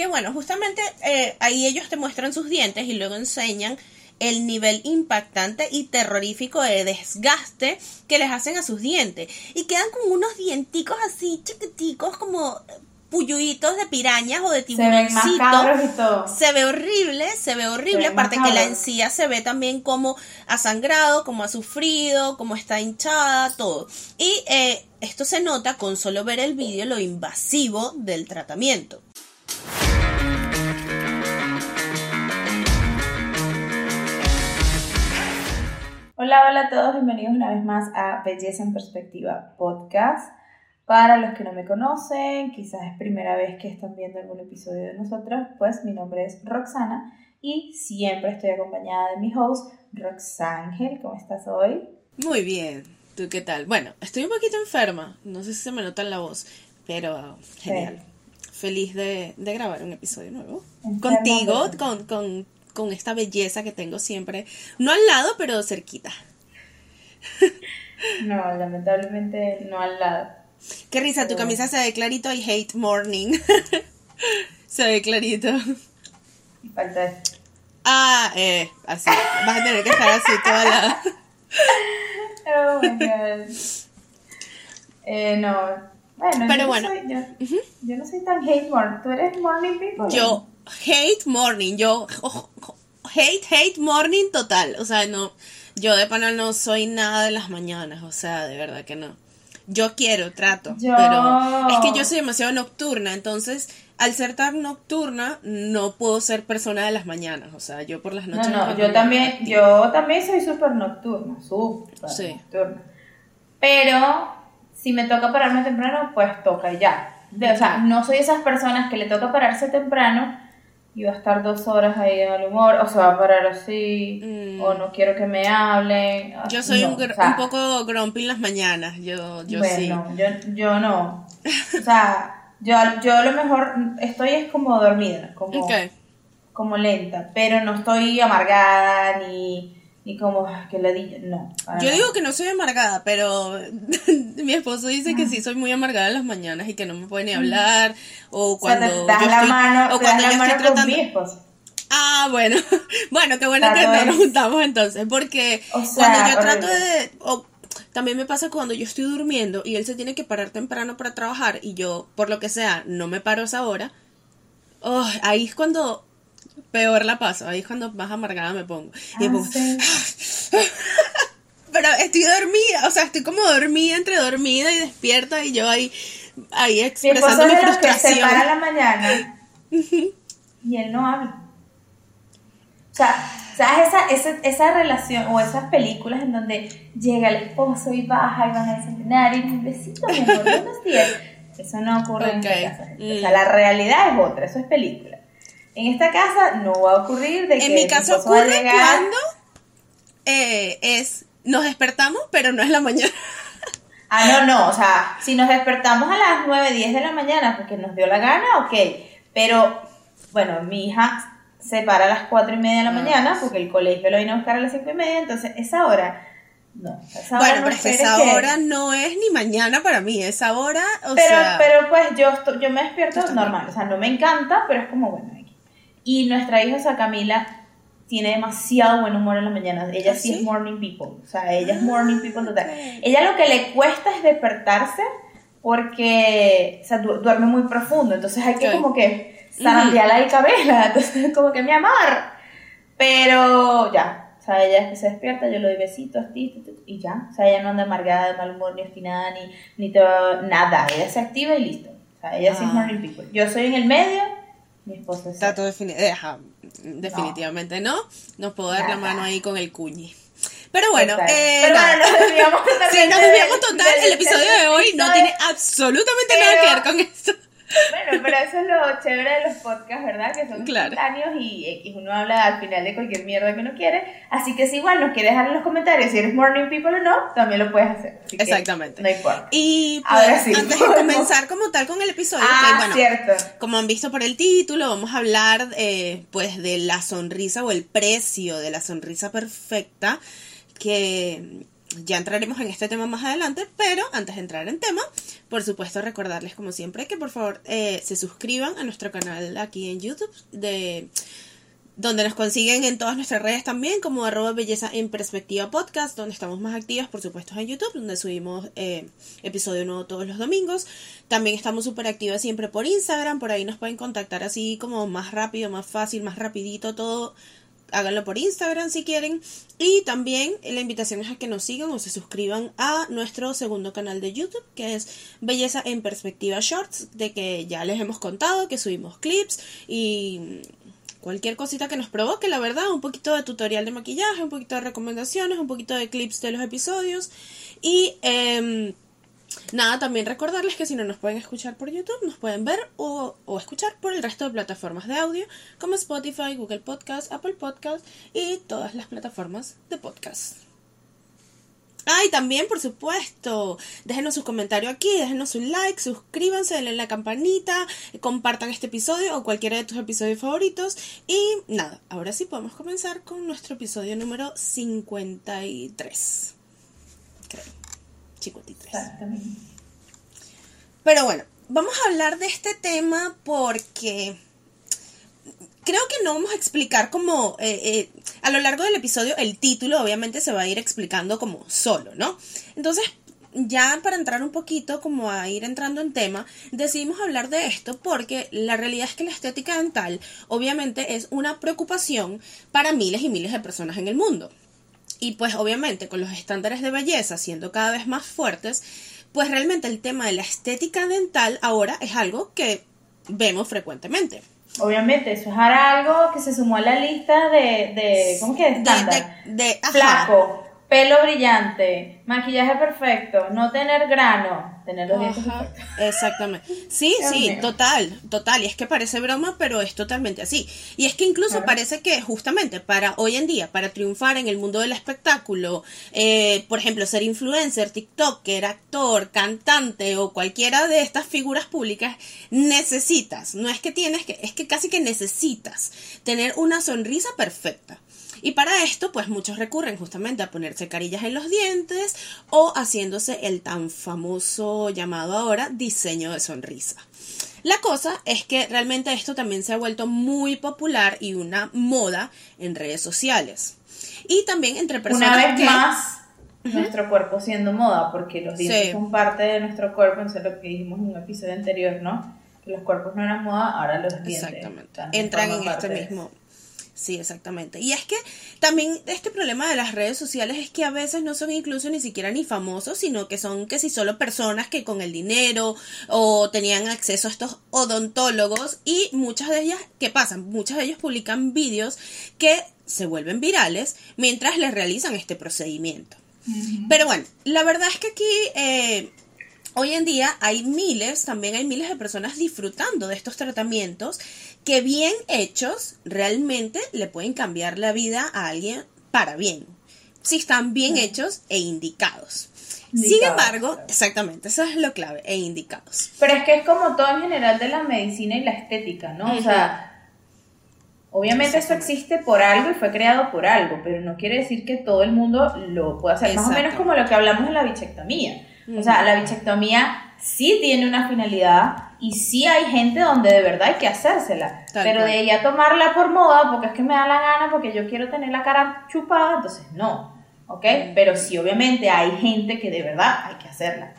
que, bueno, justamente eh, ahí ellos te muestran sus dientes y luego enseñan el nivel impactante y terrorífico de desgaste que les hacen a sus dientes. Y quedan con unos dienticos así chiquiticos como puyuitos de pirañas o de tiburoncito. Se ve horrible, se ve horrible. Aparte que la encía se ve también como ha sangrado, como ha sufrido, como está hinchada, todo. Y eh, esto se nota con solo ver el vídeo lo invasivo del tratamiento. Hola, hola a todos, bienvenidos una vez más a Belleza en Perspectiva Podcast. Para los que no me conocen, quizás es primera vez que están viendo algún episodio de nosotros, pues mi nombre es Roxana y siempre estoy acompañada de mi host, Roxángel. ¿Cómo estás hoy? Muy bien. ¿Tú qué tal? Bueno, estoy un poquito enferma, no sé si se me nota en la voz, pero genial. Feliz de, grabar un episodio nuevo. Contigo, con, con, con esta belleza que tengo siempre, no al lado, pero cerquita. No, lamentablemente no al lado. Qué risa, tu camisa se ve clarito y hate morning. se ve clarito. Falta Ah, eh, así. Vas a tener que estar así toda la. oh my god. Eh, no. Bueno, Pero yo bueno. No soy, yo, yo, no soy tan hate morning. ¿Tú eres morning people? Yo hate morning. Yo hate, hate morning total. O sea, no. Yo de pana no soy nada de las mañanas. O sea, de verdad que no. Yo quiero, trato, pero es que yo soy demasiado nocturna, entonces al ser tan nocturna no puedo ser persona de las mañanas, o sea, yo por las noches. No, no, yo también, yo también soy súper nocturna, súper sí. nocturna. Pero si me toca pararme temprano, pues toca ya. o sea, no soy esas personas que le toca pararse temprano y va a estar dos horas ahí de mal humor, o se va a parar así, o mm. no quiero que me hablen. Yo soy un, un, poco grumpy en las mañanas, yo, yo bueno, sí. Yo, yo no. O sea, yo, yo a lo mejor estoy es como dormida, como, como lenta, pero no estoy amargada ni y como que le di no. Yo digo que no soy amargada, pero mi esposo dice que sí soy muy amargada en las mañanas y que no me puede ni hablar o cuando o sea, das la mano, o cuando yo estoy tratando con mi esposo. Ah, bueno. Bueno, qué bueno que nos juntamos entonces, porque cuando yo trato de o, también me pasa cuando yo estoy durmiendo y él se tiene que parar temprano para trabajar y yo, por lo que sea, no me paro a esa hora. Oh, ahí es cuando peor la paso. Ahí es cuando más amargada me pongo. Y ah, Pero estoy dormida, o sea, estoy como dormida, entre dormida y despierta y yo ahí, ahí expresando mi, frustración. se para la mañana y él no habla. O sea, ¿sabes esa, esa, esa, relación o esas películas en donde llega el esposo y baja y van a desayunar y un besito, mi amor, buenos días? Eso no ocurre en esta casa. O sea, la realidad es otra, eso es película. En esta casa no va a ocurrir de que En mi caso ocurre cuando eh, es nos despertamos, pero no es la mañana. Ah, no, no, o sea, si nos despertamos a las 9, 10 de la mañana porque nos dio la gana, ok. Pero, bueno, mi hija se para a las 4 y media de la ah. mañana porque el colegio lo vino a buscar a las 5 y media, entonces esa hora no, esa bueno, pero es que esa hora no es ni mañana para mí, esa hora, o pero, sea... Pero pues yo, yo me despierto normal, o sea, no me encanta, pero es como, bueno, y nuestra hija, o sea, Camila, tiene demasiado buen humor en la mañana. Ella ¿Ah, sí, es morning people. O sea, ella es morning ah, people total. Ella lo que le cuesta es despertarse porque o sea, duerme muy profundo. Entonces hay que como que zarandearla el cabello. Entonces, como que mi amor. Pero ya. O sea, ella se despierta, yo le doy besitos y ya. O sea, ella no anda amargada, de mal humor, ni obstinada, ni, ni todo, nada. Ella se activa y listo. O sea, ella sí es ah. morning people. Yo soy en el medio mi esposo definitivamente no. Nos puedo dar la mano ahí con el cuñi. Pero bueno, eh, Pero bueno, nos desviamos, sí, nos desviamos total. el episodio de hoy no tiene absolutamente nada que ver con esto. Bueno, pero eso es lo chévere de los podcasts, ¿verdad? Que son claro. y X uno habla al final de cualquier mierda que uno quiere. Así que si igual nos quieres dejar en los comentarios si eres morning people o no, también lo puedes hacer. Exactamente. No importa. Y pues, antes de comenzar como tal con el episodio, ah, bueno, cierto. como han visto por el título, vamos a hablar eh, pues de la sonrisa o el precio de la sonrisa perfecta que ya entraremos en este tema más adelante, pero antes de entrar en tema, por supuesto recordarles como siempre que por favor eh, se suscriban a nuestro canal aquí en YouTube de donde nos consiguen en todas nuestras redes también, como arroba belleza en perspectiva podcast, donde estamos más activas, por supuesto, en YouTube, donde subimos eh, episodio nuevo todos los domingos. También estamos súper activas siempre por Instagram, por ahí nos pueden contactar así como más rápido, más fácil, más rapidito todo. Háganlo por Instagram si quieren. Y también la invitación es a que nos sigan o se suscriban a nuestro segundo canal de YouTube, que es Belleza en Perspectiva Shorts, de que ya les hemos contado que subimos clips y cualquier cosita que nos provoque, la verdad, un poquito de tutorial de maquillaje, un poquito de recomendaciones, un poquito de clips de los episodios y em, nada, también recordarles que si no nos pueden escuchar por YouTube, nos pueden ver o, o, escuchar por el resto de plataformas de audio como Spotify, Google Podcast, Apple Podcast y todas las plataformas de podcast. Ah, y también, por supuesto, déjenos su comentario aquí, déjenos un like, suscríbanse, denle la campanita, compartan este episodio o cualquiera de tus episodios favoritos. Y nada, ahora sí podemos comenzar con nuestro episodio número 53. Creo. 53. Exactamente. Pero bueno, vamos a hablar de este tema porque creo que no vamos a explicar como eh, eh, a lo largo del episodio el título obviamente se va a ir explicando como solo, ¿no? Entonces, ya para entrar un poquito como a ir entrando en tema, decidimos hablar de esto porque la realidad es que la estética dental obviamente es una preocupación para miles y miles de personas en el mundo. Y pues obviamente con los estándares de belleza siendo cada vez más fuertes, pues realmente el tema de la estética dental ahora es algo que vemos frecuentemente. Obviamente, eso es algo que se sumó a la lista de, de ¿cómo que? Estándar. De, de, de. Flaco, pelo brillante, maquillaje perfecto, no tener grano, tener los dientes perfectos. exactamente. Sí, Dios sí, mío. total, total. Y es que parece broma, pero es totalmente así. Y es que incluso Claro. parece que justamente para hoy en día, para triunfar en el mundo del espectáculo, eh, por ejemplo, ser influencer, TikToker, actor, cantante o cualquiera de estas figuras públicas, necesitas, no es que tienes que, es que casi que necesitas tener una sonrisa perfecta. Y para esto, pues muchos recurren justamente a ponerse carillas en los dientes o haciéndose el tan famoso llamado ahora diseño de sonrisa. La cosa es que realmente esto también se ha vuelto muy popular y una moda en redes sociales. Y también entre personas Una vez que... más, nuestro cuerpo siendo moda, porque los dientes Sí. son parte de nuestro cuerpo, eso es lo que dijimos en un episodio anterior, ¿no? Que los cuerpos no eran moda, ahora los dientes. Exactamente. Entran en este mismo. Sí, exactamente. Y es que también este problema de las redes sociales es que a veces no son incluso ni siquiera ni famosos, sino que son que si solo personas que con el dinero o tenían acceso a estos odontólogos y muchas de ellas, ¿qué pasan? Muchos de ellos publican vídeos que se vuelven virales mientras les realizan este procedimiento. Pero bueno, la verdad es que aquí eh, hoy en día hay miles, también hay miles de personas disfrutando de estos tratamientos que bien hechos realmente le pueden cambiar la vida a alguien para bien, si están bien hechos e indicados. Sin embargo, claro. exactamente, eso es lo clave, e indicados. Pero es que es como todo en general de la medicina y la estética, ¿no? O sea, obviamente esto existe por algo y fue creado por algo, pero no quiere decir que todo el mundo lo pueda hacer. Más o menos como lo que hablamos en la bichectomía. O sea, la bichectomía sí tiene una finalidad y sí hay gente donde de verdad hay que hacérsela. Tal pero cual. de ella tomarla por moda, porque es que me da la gana, porque yo quiero tener la cara chupada, entonces no. ¿Ok? Pero sí, obviamente hay gente que de verdad hay que hacerla.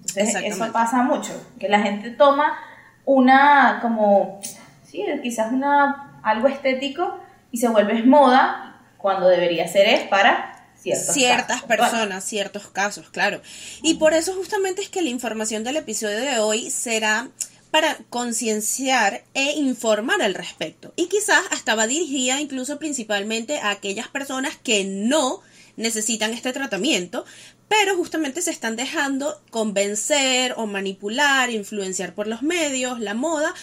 Entonces, eso pasa mucho, que la gente toma una, como, sí, quizás una, algo estético y se vuelve moda cuando debería ser es para ciertas casos personas, ciertos casos, claro. Y por eso justamente es que la información del episodio de hoy será para concienciar e informar al respecto. Y quizás hasta va dirigida incluso principalmente a aquellas personas que no necesitan este tratamiento, pero justamente se están dejando convencer o manipular, influenciar por los medios, la moda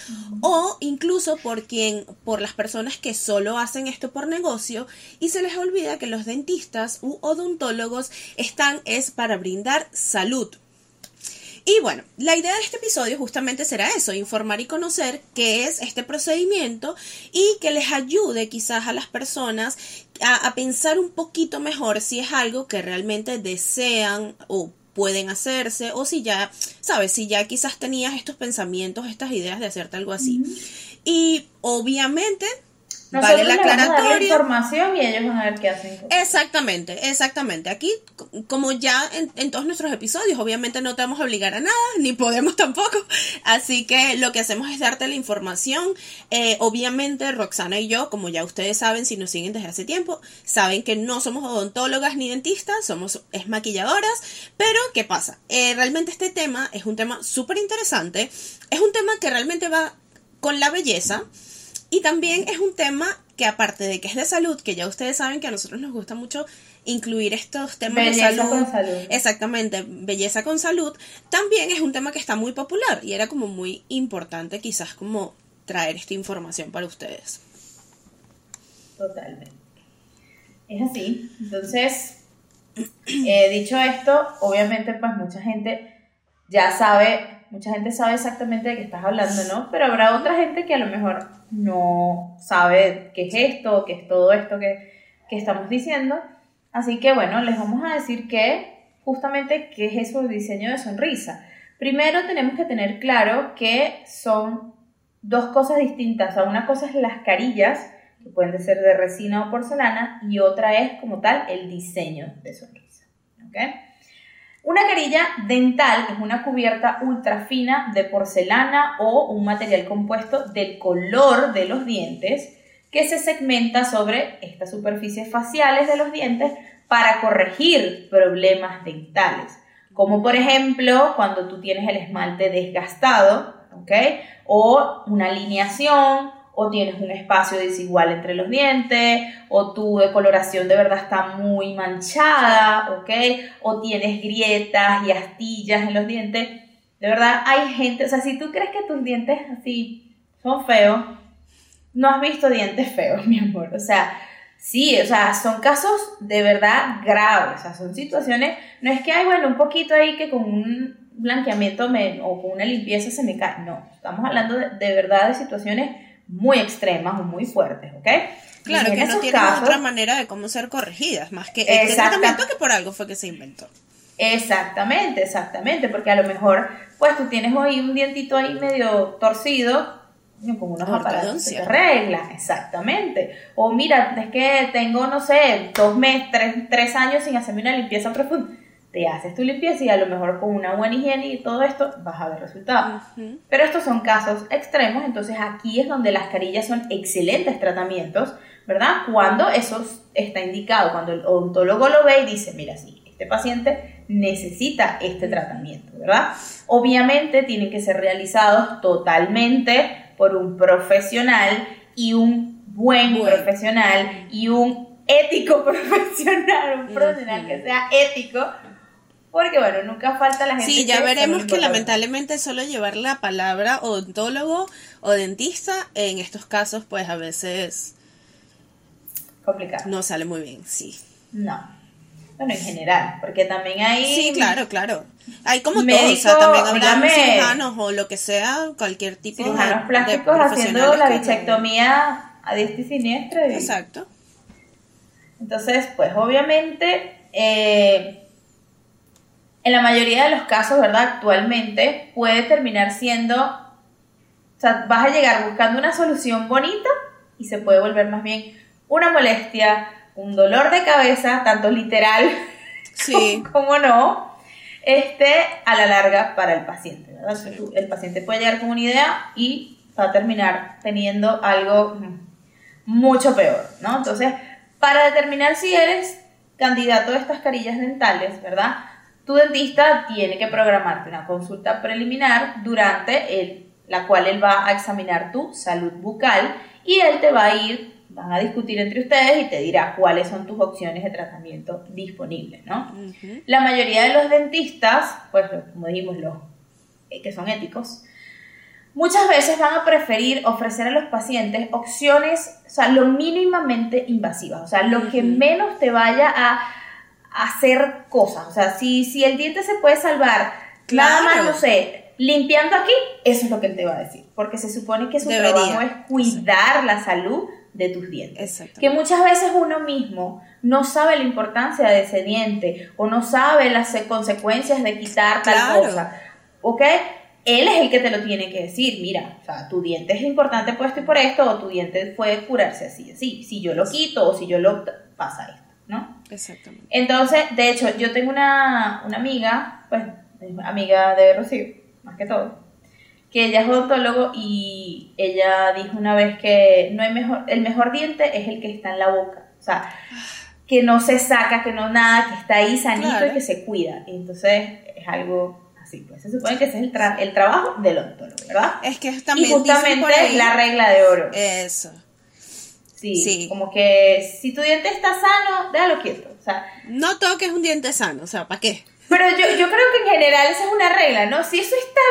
o incluso por quien por las personas que solo hacen esto por negocio y se les olvida que los dentistas u odontólogos están es para brindar salud. Y bueno, la idea de este episodio justamente será eso, informar y conocer qué es este procedimiento y que les ayude quizás a las personas a, pensar un poquito mejor si es algo que realmente desean o pueden hacerse o si ya, sabes, si ya quizás tenías estos pensamientos, estas ideas de hacerte algo así. Y obviamente vale la aclaratoria. información y ellos van a ver qué hacen. Exactamente, exactamente. Aquí, como ya en, todos nuestros episodios, obviamente no te vamos a obligar a nada, ni podemos tampoco. Así que lo que hacemos es darte la información. Eh, obviamente, Roxana y yo, como ya ustedes saben, si nos siguen desde hace tiempo, saben que no somos odontólogas ni dentistas, somos es maquilladoras. Pero, ¿qué pasa? Eh, realmente este tema es un tema súper interesante. Es un tema que realmente va con la belleza y también es un tema que aparte de que es de salud, que ya ustedes saben que a nosotros nos gusta mucho incluir estos temas de salud, con salud. Exactamente, belleza con salud, también es un tema que está muy popular y era como muy importante quizás como traer esta información para ustedes. Totalmente. Es así. Entonces, eh, dicho esto, obviamente pues mucha gente ya sabe mucha gente sabe exactamente de qué estás hablando, ¿no? Pero habrá otra gente que a lo mejor no sabe qué es esto, qué es todo esto que, que estamos diciendo. Así que bueno, les vamos a decir que justamente qué es eso de diseño de sonrisa. Primero tenemos que tener claro que son dos cosas distintas. O sea, una cosa es las carillas, que pueden ser de resina o porcelana, y otra es como tal el diseño de sonrisa. ¿Ok? Una carilla dental es una cubierta ultra fina de porcelana o un material compuesto del color de los dientes que se segmenta sobre estas superficies faciales de los dientes para corregir problemas dentales, como por ejemplo cuando tú tienes el esmalte desgastado, ¿ok? O una alineación o tienes un espacio desigual entre los dientes, o tu decoloración de verdad está muy manchada, ¿ok? O tienes grietas y astillas en los dientes. De verdad, hay gente, o sea, si tú crees que tus dientes así son feos, no has visto dientes feos, mi amor. O sea, sí, o sea, son casos de verdad graves, o sea, son situaciones, no es que hay, bueno, un poquito ahí que con un blanqueamiento o con una limpieza se me cae, no, estamos hablando de, de verdad de situaciones muy extremas o muy fuertes, ¿ok? Claro, que no tienen otra manera de cómo ser corregidas, más que este tratamiento que por algo fue que se inventó. Exactamente, exactamente, porque a lo mejor, pues tú tienes hoy un dientito ahí medio torcido, con unos aparatos se regla, exactamente. O mira, es que tengo, no sé, dos meses, tres, tres años sin hacerme una limpieza profunda te haces tu limpieza y a lo mejor con una buena higiene y todo esto vas a ver resultados. Pero estos son casos extremos, entonces aquí es donde las carillas son excelentes tratamientos, ¿verdad? Cuando eso está indicado, cuando el odontólogo lo ve y dice, mira, sí, este paciente necesita este tratamiento, ¿verdad? Obviamente tienen que ser realizados totalmente por un profesional y un buen profesional y un ético profesional, un profesional que sea ético, porque bueno, nunca falta la gente. Sí, ya veremos que lamentablemente solo llevar la palabra odontólogo o dentista en estos casos pues a veces complicado. No sale muy bien, sí. No. Bueno, en general, porque también hay Sí, claro, claro. Hay como todo, o sea, también habrá cirujanos o lo que sea, cualquier tipo de cirujanos plásticos haciendo la bichectomía a diestra y siniestra. Exacto. Entonces, pues obviamente eh, en la mayoría de los casos, ¿verdad? Actualmente puede terminar siendo, o sea, vas a llegar buscando una solución bonita y se puede volver más bien una molestia, un dolor de cabeza, tanto literal como, no, este, a la larga para el paciente, ¿verdad? El paciente puede llegar con una idea y va a terminar teniendo algo mucho peor, ¿no? Entonces, para determinar si eres candidato a estas carillas dentales, ¿verdad? Tu dentista tiene que programarte una consulta preliminar durante el, la cual él va a examinar tu salud bucal y él te va a ir, van a discutir entre ustedes y te dirá cuáles son tus opciones de tratamiento disponibles, ¿no? La mayoría de los dentistas, pues como dijimos, los eh, que son éticos, muchas veces van a preferir ofrecer a los pacientes opciones, o sea, lo mínimamente invasivas, o sea, lo que menos te vaya a hacer cosas. O sea, si, si el diente se puede salvar, nada más, no sé, limpiando aquí, eso es lo que él te va a decir. Porque se supone que su trabajo es cuidar la salud de tus dientes. Que muchas veces uno mismo no sabe la importancia de ese diente o no sabe las consecuencias de quitar tal Claro. cosa. ¿Ok? Él es el que te lo tiene que decir. Mira, o sea, tu diente es importante por esto y por esto, o tu diente puede curarse así, así. Si yo lo quito o si yo lo... pasa esto, ¿no? Exactamente. Entonces, de hecho, yo tengo una, una amiga, pues, es amiga de Rocío, más que todo, que ella es odontólogo y ella dijo una vez que no hay mejor, el mejor diente es el que está en la boca. O sea, que no se saca, que no nada, que está ahí sanito Claro. y que se cuida. Y entonces es algo así, pues se supone que ese es el, tra- el trabajo del odontólogo, ¿verdad? Es que Y también dicen justamente por ahí- la regla de oro. Eso. Sí, sí. como que si tu diente está sano, déjalo quieto. O sea, No toques un diente sano, o sea, ¿para qué? Pero yo, yo creo que en general esa es una regla, ¿no? Si eso está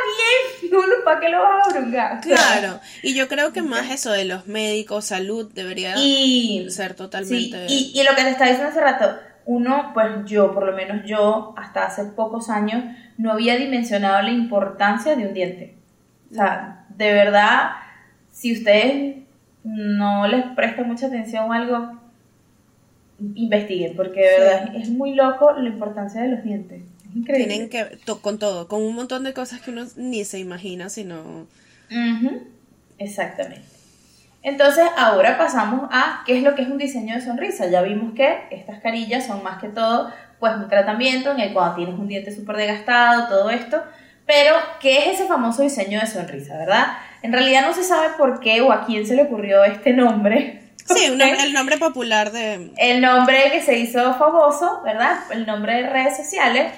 bien, uno, ¿para qué lo vas a brungar? O sea, Claro. Y yo creo que más eso de los médicos, salud, debería Y, ser sí, totalmente. y, y lo que te estaba diciendo hace rato, uno, pues yo, por lo menos yo, hasta hace pocos años, no había dimensionado la importancia de un diente. O sea, de verdad, si ustedes no les prestan mucha atención a algo, investiguen, porque de Sí. verdad es muy loco la importancia de los dientes. Es increíble. Tienen que to- con todo, con un montón de cosas que uno ni se imagina, sino Exactamente. Entonces, ahora pasamos a qué es lo que es un diseño de sonrisa. Ya vimos que estas carillas son más que todo, pues, un tratamiento en el cual tienes un diente súper desgastado, todo esto. Pero, ¿qué es ese famoso diseño de sonrisa, verdad? En realidad no se sabe por qué o a quién se le ocurrió este nombre. sí, un nombre- el nombre popular de El nombre que se hizo famoso, ¿verdad? El nombre de redes sociales.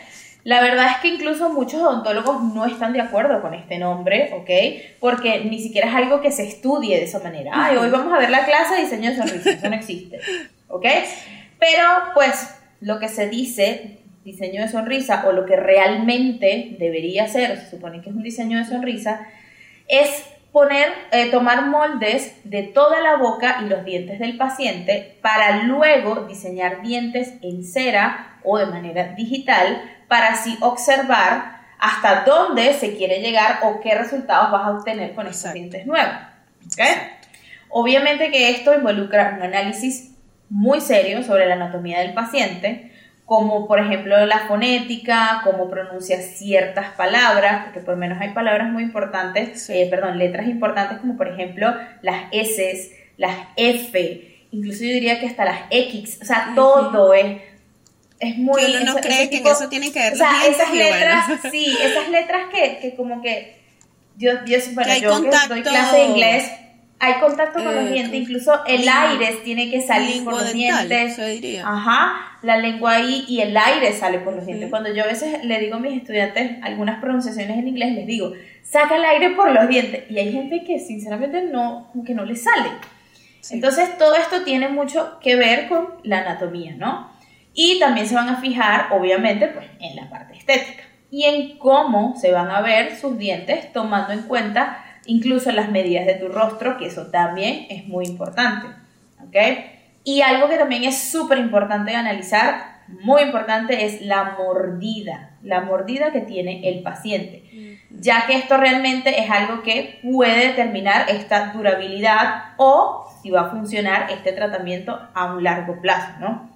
La verdad es que incluso muchos odontólogos no están de acuerdo con este nombre, ¿ok? Porque ni siquiera es algo que se estudie de esa manera. Ay, hoy vamos a ver la clase de diseño de sonrisa. Eso no existe, ¿ok? Pero, pues, lo que se dice, diseño de sonrisa, o lo que realmente debería ser, se supone que es un diseño de sonrisa, es poner, eh, tomar moldes de toda la boca y los dientes del paciente para luego diseñar dientes en cera o de manera digital para así observar hasta dónde se quiere llegar o qué resultados vas a obtener con estos Exacto. dientes nuevos. Obviamente que esto involucra un análisis muy serio sobre la anatomía del paciente, como por ejemplo la fonética, cómo pronuncia ciertas palabras, porque por lo menos hay palabras muy importantes, Sí. eh, perdón, letras importantes como por ejemplo las S, las F, incluso yo diría que hasta las X, o sea, todo es, es muy... que uno no cree que tipo- en eso tiene que ver o sea, esas bueno. letras, sí, esas letras que, que como que yo, yo, bueno, hay yo que doy clase de inglés, hay contacto con los Eh, dientes, incluso el aire tiene que salir por los dientes. se diría. Ajá, la lengua ahí y el aire sale por los dientes. Cuando yo a veces le digo a mis estudiantes algunas pronunciaciones en inglés, les digo, saca el aire por los dientes. Y hay gente que sinceramente no, como que no le sale. Sí. Entonces todo esto tiene mucho que ver con la anatomía, ¿no? Y también se van a fijar, obviamente, pues en la parte estética y en cómo se van a ver sus dientes tomando en cuenta incluso las medidas de tu rostro, que eso también es muy importante, ¿ok? Y algo que también es súper importante de analizar, muy importante, es la mordida, la mordida que tiene el paciente ya que esto realmente es algo que puede determinar esta durabilidad o si va a funcionar este tratamiento a un largo plazo, ¿no?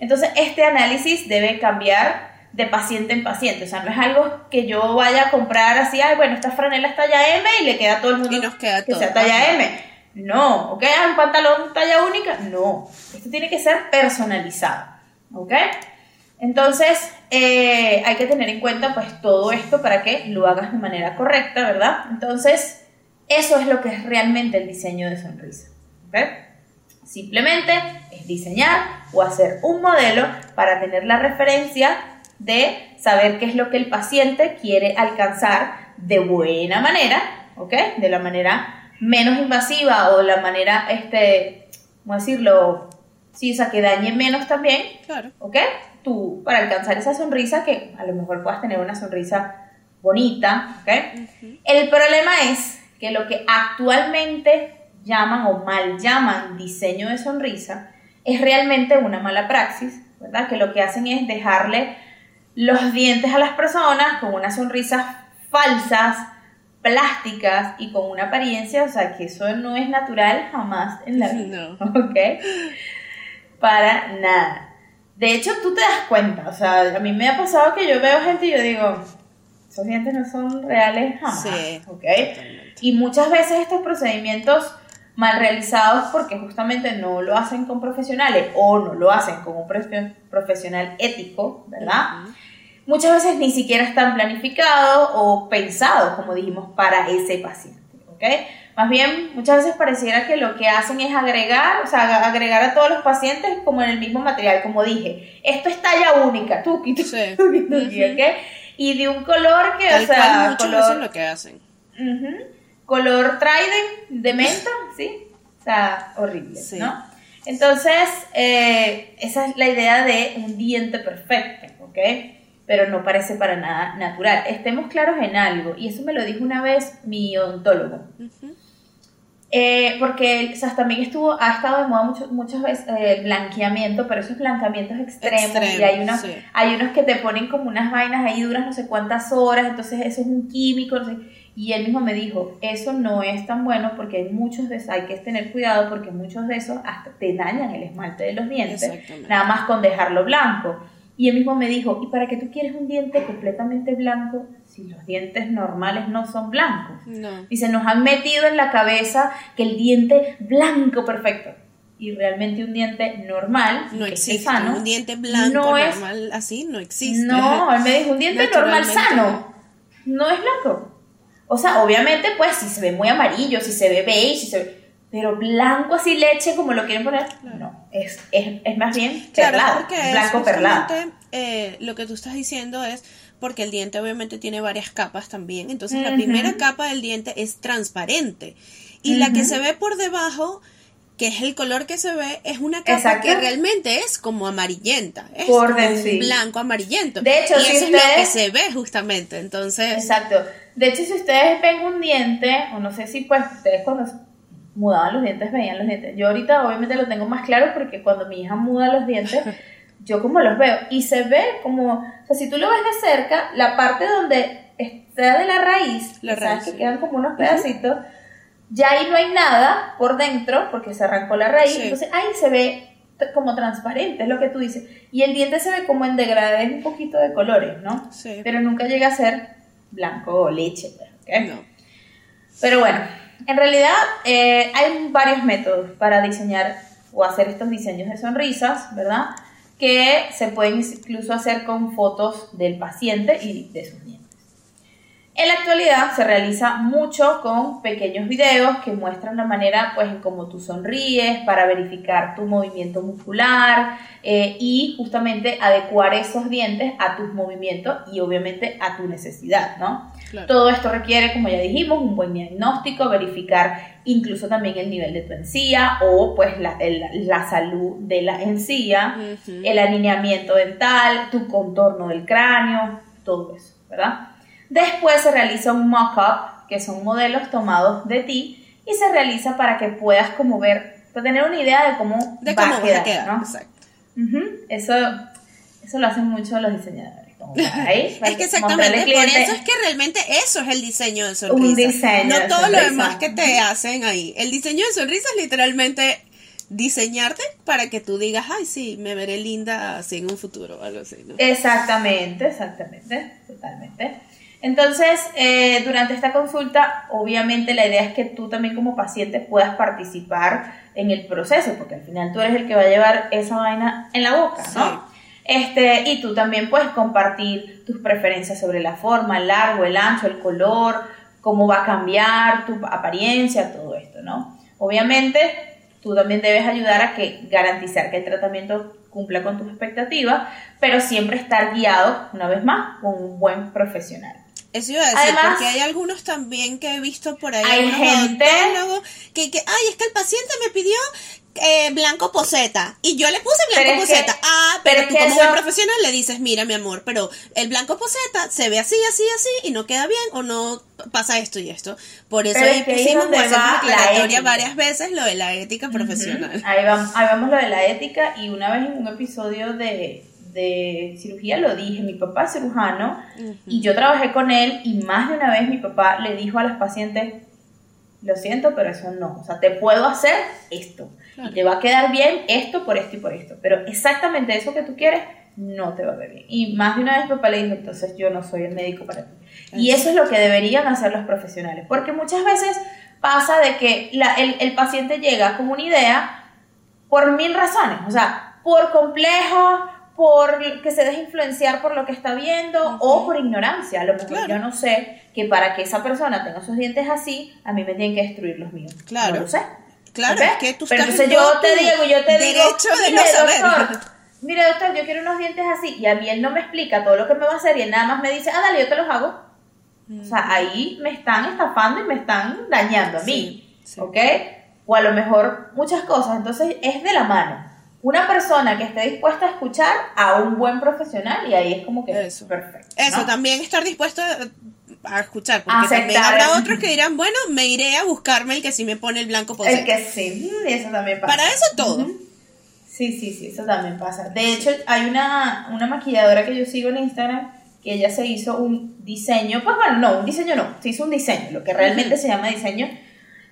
Entonces, este análisis debe cambiar de paciente en paciente, o sea, no es algo que yo vaya a comprar así, ay, bueno, esta franela es talla M y le queda a todo el mundo Y nos queda que todo. sea talla. M. No, ¿ok? Ah, Un pantalón talla única, no. Esto tiene que ser personalizado, ¿ok? Entonces, eh, hay que tener en cuenta pues todo esto para que lo hagas de manera correcta, ¿verdad? Entonces, eso es lo que es realmente el diseño de sonrisa, ¿ok? Simplemente es diseñar o hacer un modelo para tener la referencia de saber qué es lo que el paciente quiere alcanzar de buena manera, ¿ok? De la manera menos invasiva o la manera, este, ¿cómo decirlo? Sí, o sea, que dañe menos también, Claro. ¿ok? Tú, para alcanzar esa sonrisa, que a lo mejor puedas tener una sonrisa bonita, ¿ok? El problema es que lo que actualmente llaman o mal llaman diseño de sonrisa es realmente una mala praxis, ¿verdad? Que lo que hacen es dejarle los dientes a las personas con unas sonrisas falsas, plásticas y con una apariencia, o sea, que eso no es natural jamás en la vida. No. ¿Ok? Para nada. De hecho, tú te das cuenta, o sea, a mí me ha pasado que yo veo gente y yo digo, esos dientes no son reales jamás. Sí, ¿Ok? Y muchas veces estos procedimientos mal realizados porque justamente no lo hacen con profesionales o no lo hacen con un profesional ético, ¿verdad? Muchas veces ni siquiera están planificados o pensados, como dijimos, para ese paciente, ¿ok? Más bien, muchas veces pareciera que lo que hacen es agregar, o sea, agregar a todos los pacientes como en el mismo material, como dije, esto es talla única, tú, tú. Y de un color que, o sea, color, lo que hacen. color Trident de menta, ¿sí? O sea, horrible, ¿no? Entonces, eh, esa es la idea de un diente perfecto, ¿ok? Pero no parece para nada natural. Estemos claros en algo, y eso me lo dijo una vez mi odontólogo. Eh, porque o sea, también estuvo, ha estado de moda muchas veces eh, blanqueamiento, pero esos blanqueamientos extremos, y hay unos, hay unos que te ponen como unas vainas ahí duras no sé cuántas horas, entonces eso es un químico, y él mismo me dijo, eso no es tan bueno porque hay muchos de hay que tener cuidado porque muchos de esos hasta te dañan el esmalte de los dientes, nada más con dejarlo blanco. Y él mismo me dijo, ¿y para qué tú quieres un diente completamente blanco si los dientes normales no son blancos? No. Dice, nos han metido en la cabeza que el diente blanco perfecto. Y realmente un diente normal, no existe. Sano, un diente blanco normal así no existe. No, él me dijo, un diente normal sano no es blanco. O sea, obviamente, pues, si se ve muy amarillo, si se ve beige, si se ve pero blanco así leche como lo quieren poner, no, es, es, es más bien perlado, blanco perlado. Eh, lo que tú estás diciendo es porque el diente obviamente tiene varias capas también, entonces la primera capa del diente es transparente y la que se ve por debajo que es el color que se ve, es una capa que realmente es como amarillenta, es por blanco amarillento. De hecho, y eso es lo que se ve justamente, entonces... Exacto. De hecho, si ustedes ven un diente, o no sé si pues ustedes cuando mudaban los dientes, veían los dientes. Yo ahorita obviamente lo tengo más claro porque cuando mi hija muda los dientes, yo como los veo. Y se ve como, o sea, si tú lo ves de cerca, la parte donde está de la raíz, la ¿sabes? que quedan como unos pedacitos, ya ahí no hay nada por dentro porque se arrancó la raíz. Entonces ahí se ve como transparente, es lo que tú dices. Y el diente se ve como en degradé un poquito de colores, ¿no? Sí. Pero nunca llega a ser blanco o leche. Pues, no. Pero bueno, en realidad, eh, hay varios métodos para diseñar o hacer estos diseños de sonrisas, ¿verdad? Que se pueden incluso hacer con fotos del paciente y de sus dientes. En la actualidad se realiza mucho con pequeños videos que muestran la manera pues en cómo tú sonríes para verificar tu movimiento muscular eh, y justamente adecuar esos dientes a tus movimientos y obviamente a tu necesidad, ¿no? Todo esto requiere, como ya dijimos, un buen diagnóstico, verificar incluso también el nivel de tu encía o pues la, la salud de la encía, el alineamiento dental, tu contorno del cráneo, todo eso, ¿verdad? Después se realiza un mock-up, que son modelos tomados de ti, y se realiza para que puedas como ver, para tener una idea de cómo, de va, a quedar, ¿no? Exacto. eso, eso lo hacen mucho los diseñadores. es que exactamente, por eso es que realmente eso es el diseño de sonrisa. no todo lo demás que te hacen ahí. El diseño de sonrisa es literalmente diseñarte para que tú digas, ay, sí, me veré linda así en un futuro, algo así. Exactamente, exactamente, totalmente. Entonces, eh, durante esta consulta, obviamente la idea es que tú también como paciente puedas participar en el proceso, porque al final tú eres el que va a llevar esa vaina en la boca, ¿no? Este, y tú también puedes compartir tus preferencias sobre la forma, el largo, el ancho, el color, cómo va a cambiar tu apariencia, todo esto, ¿no? Obviamente, tú también debes ayudar a que garantizar que el tratamiento cumpla con tus expectativas, pero siempre estar guiado, una vez más, con un buen profesional. Eso iba a decir, porque hay algunos también que he visto por ahí, hay gente que, que, ay, es que el paciente me pidió eh, blanco poseta. Y yo le puse blanco poseta. ah, pero, tú como buen profesional le dices, mira mi amor, pero el blanco poseta se ve así, así, así y no queda bien o no pasa esto y esto. Por eso hicimos declaratoria varias veces lo de la ética profesional. Ahí vamos, ahí vamos lo de la ética y una vez en un episodio de, de cirugía lo dije, mi papá es cirujano y yo trabajé con él y más de una vez mi papá le dijo a las pacientes, lo siento, pero eso no, o sea, te puedo hacer esto y te va a quedar bien esto por esto y por esto, pero exactamente eso que tú quieres no te va a ver bien. Y más de una vez mi papá le dijo, entonces yo no soy el médico para ti. Y eso es lo que deberían hacer los profesionales, porque muchas veces pasa de que el, el paciente llega con una idea por mil razones, o sea, por complejo, por que se deje influenciar por lo que está viendo o por ignorancia. A lo mejor yo no sé que para que esa persona tenga sus dientes así, a mí me tienen que destruir los míos. Claro. No lo sé. Claro, es que tú Pero entonces yo te digo, yo te digo, de no saber. doctor, mire doctor, yo quiero unos dientes así y a mí él no me explica todo lo que me va a hacer y él nada más me dice, ah, dale, yo te los hago. O sea, ahí me están estafando y me están dañando a mí, ¿ok? O a lo mejor muchas cosas, entonces es de la mano una persona que esté dispuesta a escuchar a un buen profesional y ahí es como que Eso. perfecto. Eso, también estar dispuesto a, escuchar, porque también habrá otros que dirán, bueno, me iré a buscarme el que sí me pone el blanco posee. El que sí, eso también pasa. Para eso todo. Sí, sí, sí, eso también pasa. De hecho, hay una, una maquilladora que yo sigo en Instagram que ella se hizo un diseño, pues bueno, no, un diseño no, se hizo un diseño, lo que realmente se llama diseño.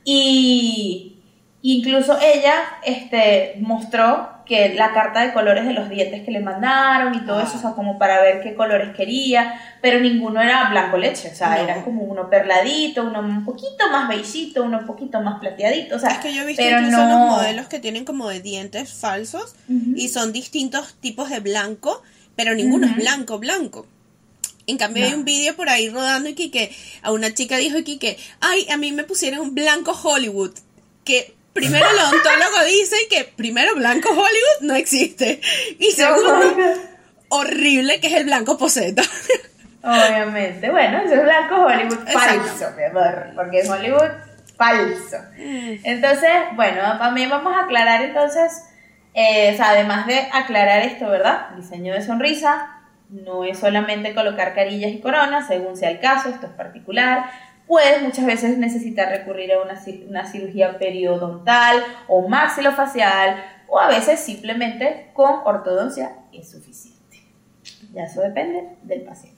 Y incluso ella este, mostró que la carta de colores de los dientes que le mandaron y todo eso, o sea, como para ver qué colores quería, pero ninguno era blanco leche, o sea, era como uno perladito, uno un poquito más beigito, uno un poquito más plateadito, o sea, es que yo he visto pero incluso no... los modelos que tienen como de dientes falsos y son distintos tipos de blanco, pero ninguno es blanco, blanco. En cambio hay un vídeo por ahí rodando y que a una chica dijo que, ay, a mí me pusieron un blanco Hollywood, que primero el odontólogo dice que primero blanco Hollywood no existe. Y segundo, horrible que es el blanco poseta. Obviamente. Bueno, eso es blanco Hollywood falso, mi amor. Porque es Hollywood falso. Entonces, bueno, también vamos a aclarar entonces, eh, o sea, además de aclarar esto, ¿verdad? Diseño de sonrisa. No es solamente colocar carillas y coronas, según sea el caso, esto es particular puedes muchas veces necesitar recurrir a una, una cirugía periodontal o maxilofacial o a veces simplemente con ortodoncia es suficiente. Ya eso depende del paciente.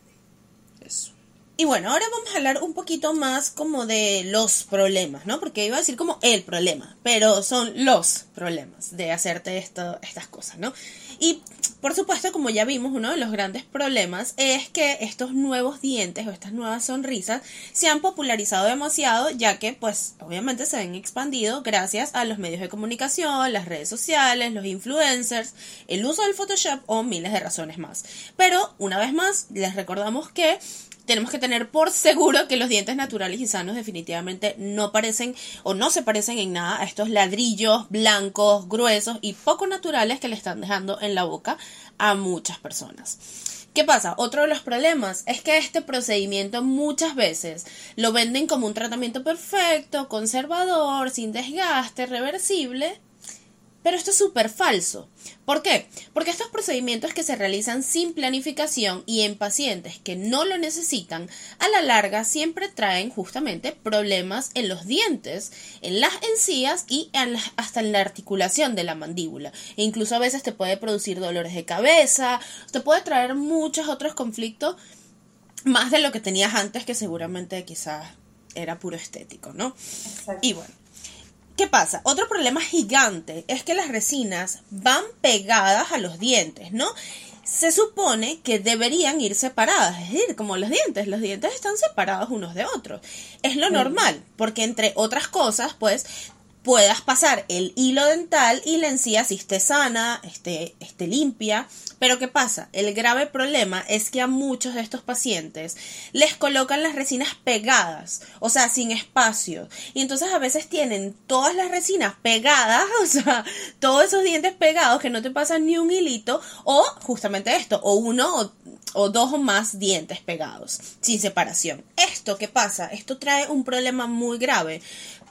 Y bueno, ahora vamos a hablar un poquito más como de los problemas, ¿no? Porque iba a decir como el problema, pero son los problemas de hacerte estas cosas, ¿no? Y por supuesto, como ya vimos, uno de los grandes problemas es que estos nuevos dientes o estas nuevas sonrisas se han popularizado demasiado, ya que pues obviamente se han expandido gracias a los medios de comunicación, las redes sociales, los influencers, el uso del Photoshop o miles de razones más. Pero una vez más, les recordamos que tenemos que tener por seguro que los dientes naturales y sanos definitivamente no parecen o no se parecen en nada a estos ladrillos blancos, gruesos y poco naturales que le están dejando en la boca a muchas personas. ¿Qué pasa? Otro de los problemas es que este procedimiento muchas veces lo venden como un tratamiento perfecto, conservador, sin desgaste, reversible, pero esto es súper falso. ¿Por qué? Porque estos procedimientos que se realizan sin planificación y en pacientes que no lo necesitan, a la larga siempre traen justamente problemas en los dientes, en las encías y hasta en la articulación de la mandíbula. E incluso a veces te puede producir dolores de cabeza, te puede traer muchos otros conflictos, más de lo que tenías antes que seguramente quizás era puro estético, ¿no? Y bueno. ¿Qué pasa? Otro problema gigante es que las resinas van pegadas a los dientes, ¿no? Se supone que deberían ir separadas, es decir, como los dientes, los dientes están separados unos de otros. Es lo normal, porque entre otras cosas, pues puedas pasar el hilo dental y la encía si esté sana, esté, esté limpia. Pero ¿qué pasa? El grave problema es que a muchos de estos pacientes les colocan las resinas pegadas, o sea, sin espacio. Y entonces a veces tienen todas las resinas pegadas, o sea, todos esos dientes pegados que no te pasan ni un hilito, o justamente esto, o uno o, o dos o más dientes pegados, sin separación. ¿Esto qué pasa? Esto trae un problema muy grave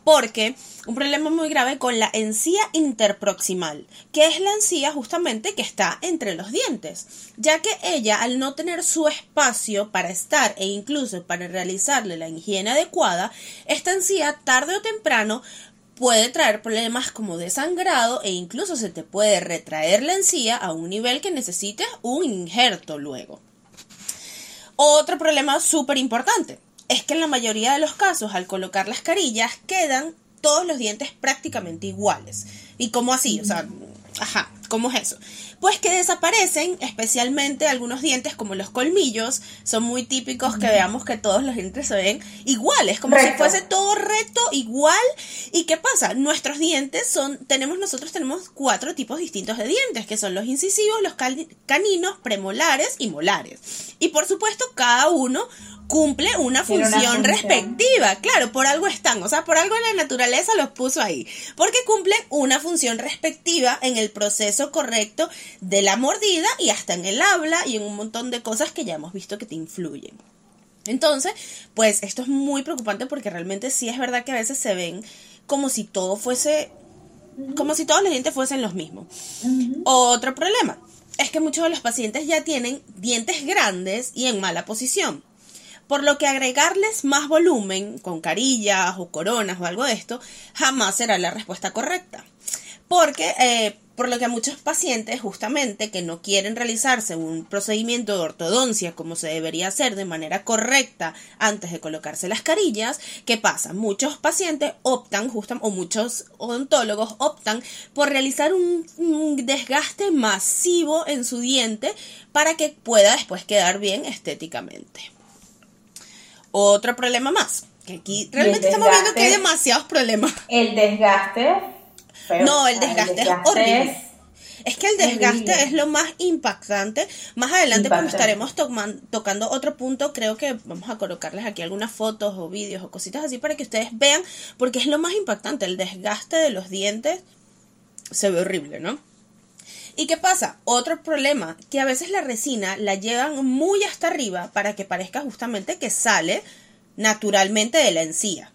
porque un problema muy grave con la encía interproximal, que es la encía justamente que está entre los dientes, ya que ella al no tener su espacio para estar e incluso para realizarle la higiene adecuada, esta encía tarde o temprano puede traer problemas como de sangrado e incluso se te puede retraer la encía a un nivel que necesites un injerto luego. Otro problema súper importante es que en la mayoría de los casos al colocar las carillas quedan todos los dientes prácticamente iguales. ¿Y cómo así? O sea, ajá, ¿cómo es eso? Pues que desaparecen, especialmente algunos dientes como los colmillos, son muy típicos que veamos que todos los dientes se ven iguales, como si fuese todo recto, igual. ¿Y qué pasa? Nuestros dientes son, tenemos, nosotros tenemos cuatro tipos distintos de dientes, que son los incisivos, los caninos, premolares y molares. Y por supuesto, cada uno cumple una función, respectiva. Claro, por algo están, o sea, por algo la naturaleza los puso ahí. Porque cumplen una función respectiva en el proceso correcto de la mordida y hasta en el habla y en un montón de cosas que ya hemos visto que te influyen. Entonces, pues esto es muy preocupante porque realmente sí es verdad que a veces se ven como si todo fuese, como si todos los dientes fuesen los mismos. Otro problema es que muchos de los pacientes ya tienen dientes grandes y en mala posición por lo que agregarles más volumen con carillas o coronas o algo de esto jamás será la respuesta correcta. Porque, eh, por lo que a muchos pacientes, justamente, que no quieren realizarse un procedimiento de ortodoncia como se debería hacer de manera correcta antes de colocarse las carillas, ¿qué pasa? Muchos pacientes optan, justamente, o muchos odontólogos optan por realizar un, un desgaste masivo en su diente para que pueda después quedar bien estéticamente. Otro problema más, que aquí realmente estamos viendo que hay demasiados problemas. El desgaste. No, el desgaste, es horrible. Es, que el desgaste es lo más impactante. Más adelante cuando estaremos tocando otro punto, creo que vamos a colocarles aquí algunas fotos o vídeos o cositas así para que ustedes vean, porque es lo más impactante. El desgaste de los dientes se ve horrible, ¿no? ¿Y qué pasa? Otro problema, que a veces la resina la llevan muy hasta arriba para que parezca justamente que sale naturalmente de la encía.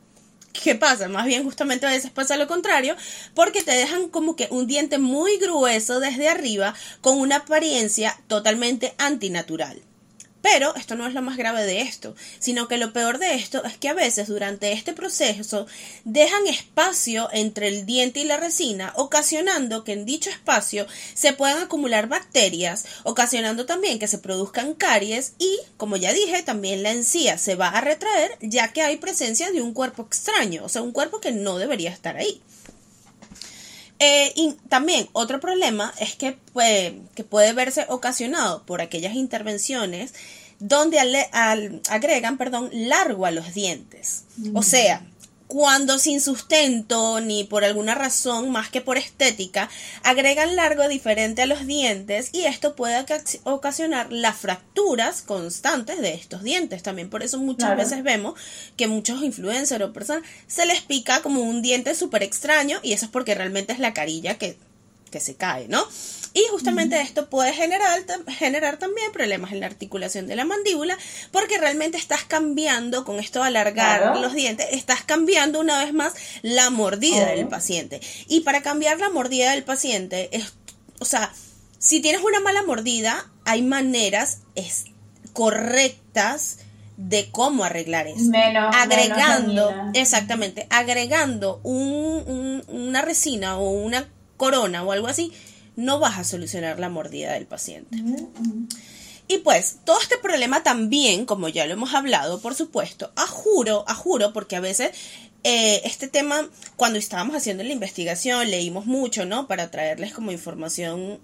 ¿Qué pasa? Más bien justamente a veces pasa lo contrario, porque te dejan como que un diente muy grueso desde arriba con una apariencia totalmente antinatural. Pero esto no es lo más grave de esto, sino que lo peor de esto es que a veces durante este proceso dejan espacio entre el diente y la resina, ocasionando que en dicho espacio se puedan acumular bacterias, ocasionando también que se produzcan caries y, como ya dije, también la encía se va a retraer ya que hay presencia de un cuerpo extraño, o sea, un cuerpo que no debería estar ahí. Eh, y también otro problema es que, puede, que puede verse ocasionado por aquellas intervenciones donde agregan perdón, largo a los dientes. O sea, cuando sin sustento ni por alguna razón más que por estética agregan largo diferente a los dientes y esto puede ocasionar las fracturas constantes de estos dientes. También por eso muchas veces vemos que muchos influencers o personas se les pica como un diente súper extraño y eso es porque realmente es la carilla que, que se cae, ¿no? Y justamente esto puede generar, generar también problemas en la articulación de la mandíbula, porque realmente estás cambiando, con esto alargar los dientes, estás cambiando una vez más la mordida del paciente. Y para cambiar la mordida del paciente, es, o sea, si tienes una mala mordida, hay maneras correctas de cómo arreglar eso. agregando, exactamente, agregando una resina o una corona o algo así, no vas a solucionar la mordida del paciente. Y pues, todo este problema también, como ya lo hemos hablado, por supuesto, a juro, a juro, porque a veces eh, este tema, cuando estábamos haciendo la investigación, leímos mucho, ¿no? Para traerles como información,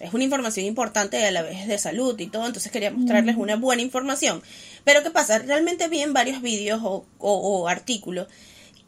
es una información importante a la vez de salud y todo, entonces quería mostrarles una buena información. Pero ¿qué pasa? Realmente vi en varios vídeos o artículos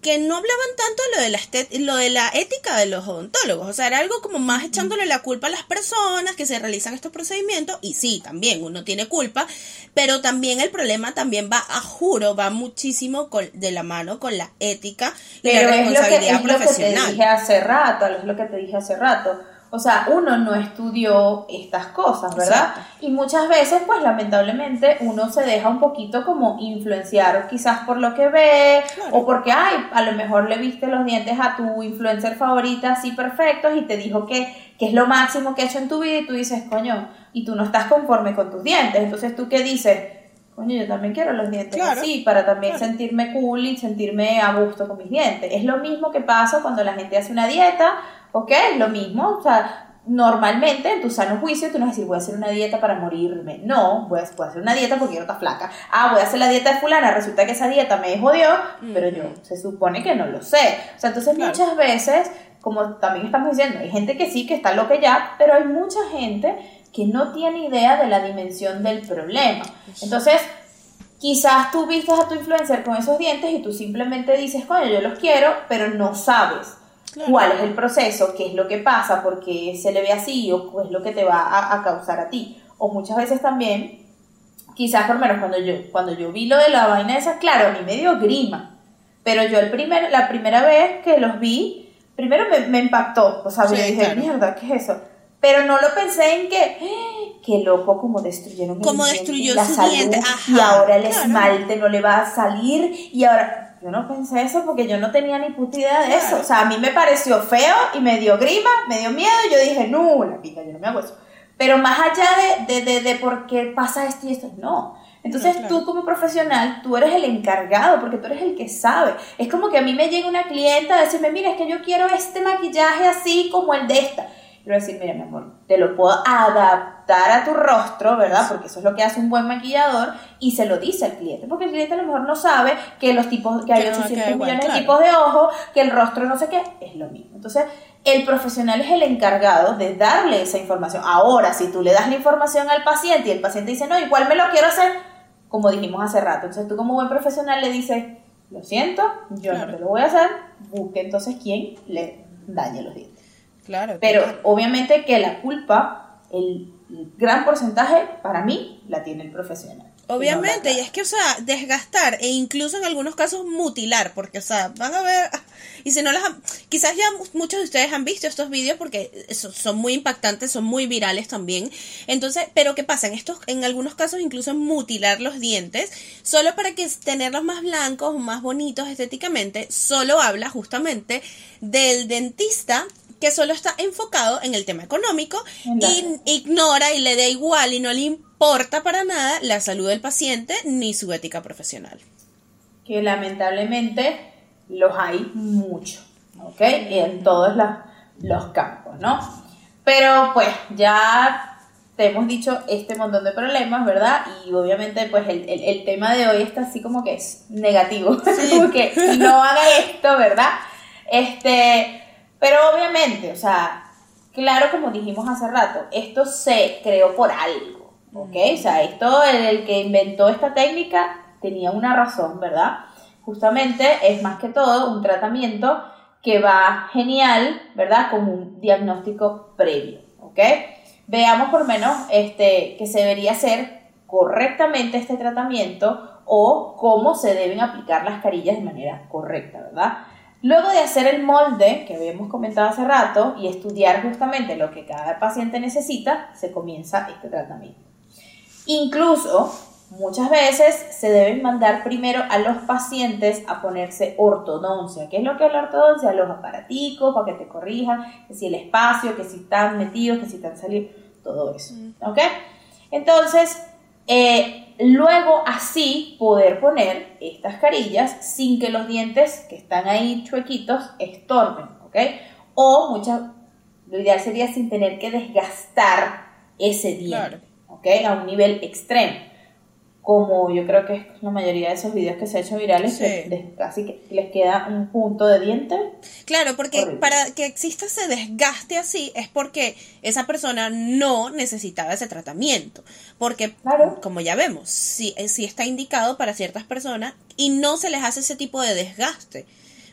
que no hablaban tanto lo de, la lo de la ética de los odontólogos, o sea, era algo como más echándole la culpa a las personas que se realizan estos procedimientos, y sí, también uno tiene culpa, pero también el problema también va, a juro, va muchísimo de la mano con la ética y la responsabilidad profesional. Es lo que te dije hace rato, es lo que te dije hace rato o sea, uno no estudió estas cosas, ¿verdad? Y muchas veces, pues lamentablemente, uno se deja un poquito como influenciar quizás por lo que ve o porque, ay, a lo mejor le viste los dientes a tu influencer favorita así perfectos y te dijo que, que es lo máximo que ha hecho en tu vida y tú dices, coño, y tú no estás conforme con tus dientes. Entonces, ¿tú qué dices? coño, yo también quiero los dientes así, para también sentirme cool y sentirme a gusto con mis dientes. Es lo mismo que pasa cuando la gente hace una dieta, ¿ok? Es lo mismo, o sea, normalmente en tu sano juicio tú no vas a decir voy a hacer una dieta para morirme. No, voy a, hacer una dieta porque quiero estar flaca. Ah, voy a hacer la dieta de fulana, resulta que esa dieta me jodió, pero yo se supone que no lo sé. O sea, entonces muchas veces, como también estamos diciendo, hay gente que sí, que está loca ya, pero hay mucha gente que no tiene idea de la dimensión del problema. Entonces, quizás tú vistas a tu influencer con esos dientes y tú simplemente dices, coño, yo los quiero, pero no sabes cuál es el proceso, qué es lo que pasa, porque se le ve así o qué es lo que te va a, causar a ti. O muchas veces también, quizás por menos cuando yo, cuando yo vi lo de la vaina esa, claro, a mí me dio grima, pero yo el primer, la primera vez que los vi, primero me, me impactó, o sea, me dije, mierda, ¿qué es eso? Pero no lo pensé en que, ¡Ah! qué loco, como destruyeron como destruyó la su salud, y ahora el esmalte no le va a salir, y ahora, yo no pensé eso porque yo no tenía ni puta idea de eso. O sea, a mí me pareció feo y me dio grima, me dio miedo, y yo dije, no, la pica, yo no me hago eso. Pero más allá de, de, de, de por qué pasa esto y esto, no. Entonces tú como profesional, tú eres el encargado porque tú eres el que sabe. Es como que a mí me llega una clienta a decirme, mira, es que yo quiero este maquillaje así como el de esta quiero decir, mira, mi amor, te lo puedo adaptar a tu rostro, ¿verdad? Porque eso es lo que hace un buen maquillador y se lo dice al cliente, porque el cliente a lo mejor no sabe que los tipos, que hay 800 millones de tipos de ojos, que el rostro no sé qué, es lo mismo. Entonces, el profesional es el encargado de darle esa información. Ahora, si tú le das la información al paciente y el paciente dice, no, igual me lo quiero hacer, como dijimos hace rato, entonces tú como buen profesional le dices, lo siento, yo no te lo voy a hacer, busque entonces quién le dañe los dientes. Pero obviamente que la culpa, el, gran porcentaje, para mí, la tiene el profesional. Obviamente, y es que, o sea, desgastar e incluso en algunos casos mutilar, porque, o sea, van a ver, y si no las, quizás ya muchos de ustedes han visto estos vídeos porque son muy impactantes, son muy virales también. Entonces, pero ¿qué pasa? En estos, en algunos casos incluso mutilar los dientes, solo para que tenerlos más blancos, más bonitos estéticamente, solo habla justamente del dentista que solo está enfocado en el tema económico y ignora y le da igual y no le importa para nada la salud del paciente ni su ética profesional. Que lamentablemente los hay mucho, ¿ok? Y en todos los, campos, ¿no? Pero pues ya te hemos dicho este montón de problemas, ¿verdad? Y obviamente pues el, tema de hoy está así como que es negativo, como que no haga esto, ¿verdad? Este, pero obviamente, o sea, claro como dijimos hace rato, esto se creó por algo, ¿ok? O sea, esto, el que inventó esta técnica tenía una razón, ¿verdad? Justamente es más que todo un tratamiento que va genial, ¿verdad? Como un diagnóstico previo, ¿ok? Veamos por menos este, que se debería hacer correctamente este tratamiento o cómo se deben aplicar las carillas de manera correcta, ¿verdad? Luego de hacer el molde, que habíamos comentado hace rato, y estudiar justamente lo que cada paciente necesita, se comienza este tratamiento. Incluso, muchas veces se deben mandar primero a los pacientes a ponerse ortodoncia. ¿Qué es lo que es la ortodoncia? Los aparaticos para que te corrijan, que si el espacio, que si están metidos, que si están saliendo, todo eso. ¿Ok? Entonces, eh, luego así poder poner estas carillas sin que los dientes que están ahí chuequitos estorben, ¿ok? O muchas, lo ideal sería sin tener que desgastar ese diente, ¿ok? A un nivel extremo como yo creo que es la mayoría de esos videos que se han hecho virales, casi que les queda un punto de diente. Claro, porque para que exista ese desgaste así es porque esa persona no necesitaba ese tratamiento. Porque, como ya vemos, sí, eh, sí está indicado para ciertas personas y no se les hace ese tipo de desgaste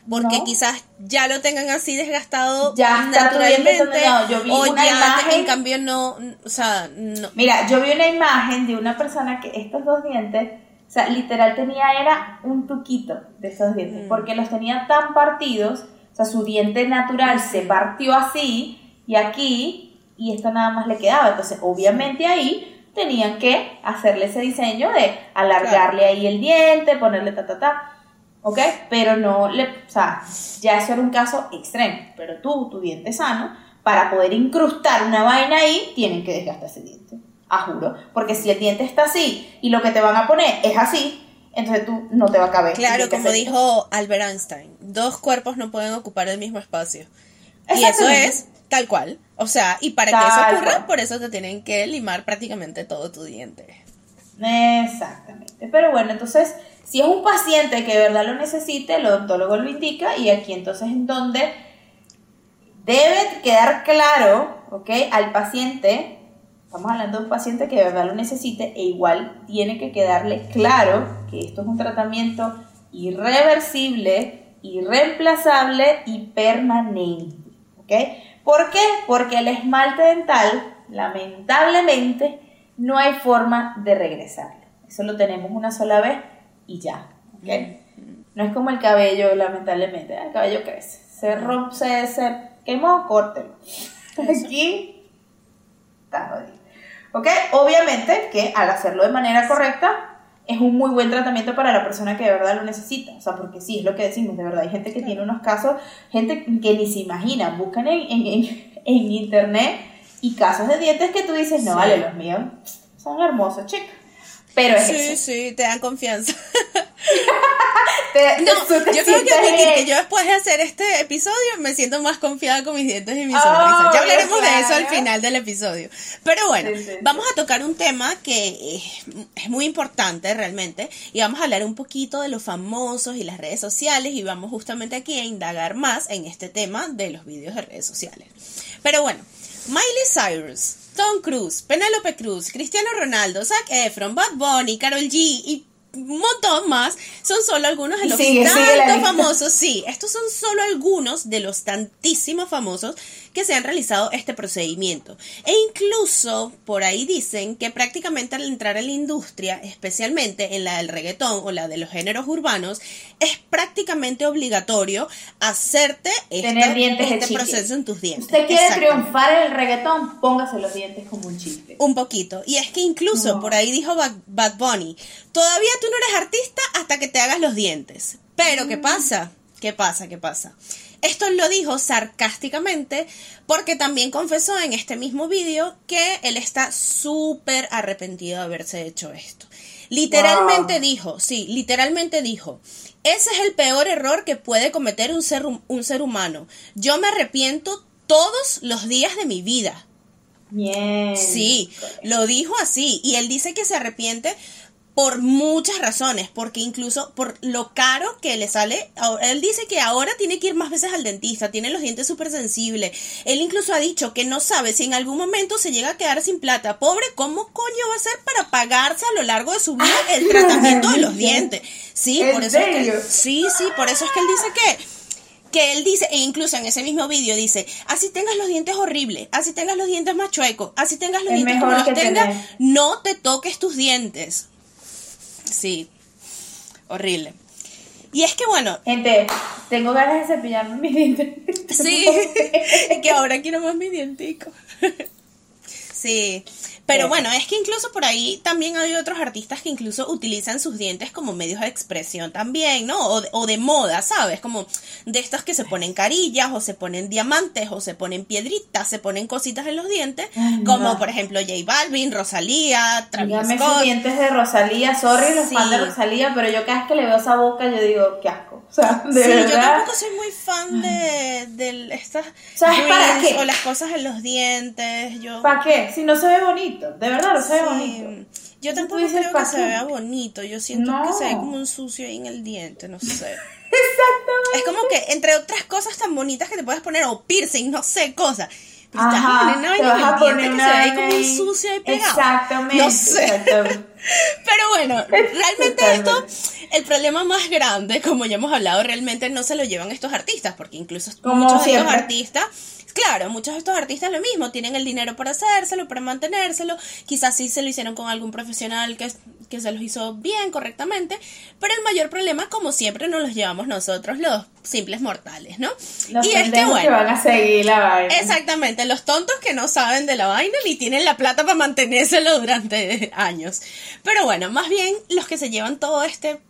porque quizás ya lo tengan así desgastado ya naturalmente yo vi o una ya imagen, en cambio no, o sea, no. Mira, yo vi una imagen de una persona que estos dos dientes, o sea, literal tenía era un tuquito de esos dientes, mm. porque los tenía tan partidos, o sea, su diente natural se partió así y aquí y esto nada más le quedaba, entonces obviamente ahí tenían que hacerle ese diseño de alargarle ahí el diente, ponerle ta ta ta ¿ok? Pero no le, o sea, ya eso era un caso extremo, pero tú, tu diente sano, para poder incrustar una vaina ahí, tienen que desgastar ese diente. a juro. Porque si el diente está así y lo que te van a poner es así, entonces tú no te va a caber. Claro, como dijo Albert Einstein, dos cuerpos no pueden ocupar el mismo espacio. Y eso es tal cual. O sea, y para que eso ocurra, por eso te tienen que limar prácticamente todo tu diente. Exactamente. Pero bueno, entonces, si es un paciente que de verdad lo necesite, el odontólogo lo indica y aquí entonces en donde debe quedar claro, ¿ok? Al paciente Estamos hablando de un paciente que de verdad lo necesite e igual tiene que quedarle claro que esto es un tratamiento irreversible, irreemplazable y permanente. ¿Ok? ¿Por qué? Porque el esmalte dental, lamentablemente, no hay forma de regresarlo. Eso lo tenemos una sola vez y ya. ¿Ok? No es como el cabello, lamentablemente. El cabello crece. Se rompe, se, se quemó, córtelo. Aquí está jodido. ¿Ok? Obviamente que al hacerlo de manera correcta es un muy buen tratamiento para la persona que de verdad lo necesita. O sea, porque sí, es lo que decimos, de verdad. Hay gente que tiene unos casos, gente que ni se imagina, buscan en, en, internet y casos de dientes que tú dices, no, vale, los míos son hermosos, chicos. Pero es Sí, sí, te dan confianza. no, yo creo que, que yo después de hacer este episodio me siento más confiada con mis dientes y mis oh, sonrisas. Ya hablaremos de eso al final del episodio. Pero bueno, vamos a tocar un tema que es muy importante realmente y vamos a hablar un poquito de los famosos y las redes sociales y vamos justamente aquí a indagar más en este tema de los vídeos de redes sociales. Pero bueno, Miley Cyrus Tom Cruise, Penelope Cruz, Cristiano Ronaldo, Zac Efron, Bad Bunny, Carol G y un montón más, son solo algunos de los tantos famosos, sí, estos son solo algunos de los tantísimos famosos que se han realizado este procedimiento. E incluso por ahí dicen que prácticamente al entrar en la industria, especialmente en la del reggaetón o la de los géneros urbanos, es prácticamente obligatorio hacerte este, proceso en tus dientes. Usted quiere triunfar en el reggaetón, póngase los dientes como un chiste. Un poquito. Y es que incluso por ahí dijo Bad Bunny, todavía tú no eres artista hasta que te hagas los dientes. Pero ¿qué mm. pasa? ¿Qué pasa? ¿Qué pasa? Esto lo dijo sarcásticamente porque también confesó en este mismo vídeo que él está súper arrepentido de haberse hecho esto. Literalmente dijo, sí, literalmente dijo, ese es el peor error que puede cometer un ser, un ser humano. Yo me arrepiento todos los días de mi vida. Bien. Sí, lo dijo así. Y él dice que se arrepiente por muchas razones, porque incluso por lo caro que le sale, él dice que ahora tiene que ir más veces al dentista, tiene los dientes súper sensibles, él incluso ha dicho que no sabe si en algún momento se llega a quedar sin plata, pobre, ¿cómo coño va a ser para pagarse a lo largo de su vida el tratamiento de los dientes? Sí, por eso es que, sí, sí, por eso es que él dice que que él dice, e incluso en ese mismo vídeo dice, así tengas los dientes horribles, así tengas los dientes más chuecos, así tengas los dientes como los tengas, no te toques tus dientes. Sí, horrible. Y es que bueno. Gente, tengo ganas de cepillarme mis dientes. Sí, que ahora quiero más mi dientico. Sí, pero bueno, es que incluso por ahí también hay otros artistas que incluso utilizan sus dientes como medios de expresión también, ¿no? O de, o de moda, ¿sabes? Como de estos que se ponen carillas o se ponen diamantes o se ponen piedritas, se ponen cositas en los dientes, como por ejemplo J Balvin, Rosalía, Travis Dígame Scott. dientes de Rosalía, sorry los sí. de Rosalía, pero yo cada vez que le veo esa boca yo digo, qué asco. O sea, de sí, yo tampoco soy muy fan de, de estas ¿Sabes para qué? o las cosas en los dientes. Yo... ¿Para qué? Si no se ve bonito, de verdad no se ve bonito. Yo tampoco creo que se vea bonito, yo siento que se ve como un sucio ahí en el diente, no sé. Exactamente. Es como que entre otras cosas tan bonitas que te puedes poner, o piercing, no sé, cosas. Pero Ajá, te vas a poner una que se ve como un sucio ahí pegado. Exactamente. No sé. Pero bueno, realmente esto, el problema más grande, como ya hemos hablado, realmente no se lo llevan estos artistas, porque incluso muchos de estos artistas Claro, muchos de estos artistas lo mismo, tienen el dinero para hacérselo, para mantenérselo, quizás sí se lo hicieron con algún profesional que, que se los hizo bien, correctamente, pero el mayor problema, como siempre, nos los llevamos nosotros, los simples mortales, ¿no? Los y es que, bueno, van a seguir la vaina. Exactamente, los tontos que no saben de la vaina ni tienen la plata para mantenérselo durante años. Pero bueno, más bien los que se llevan todo este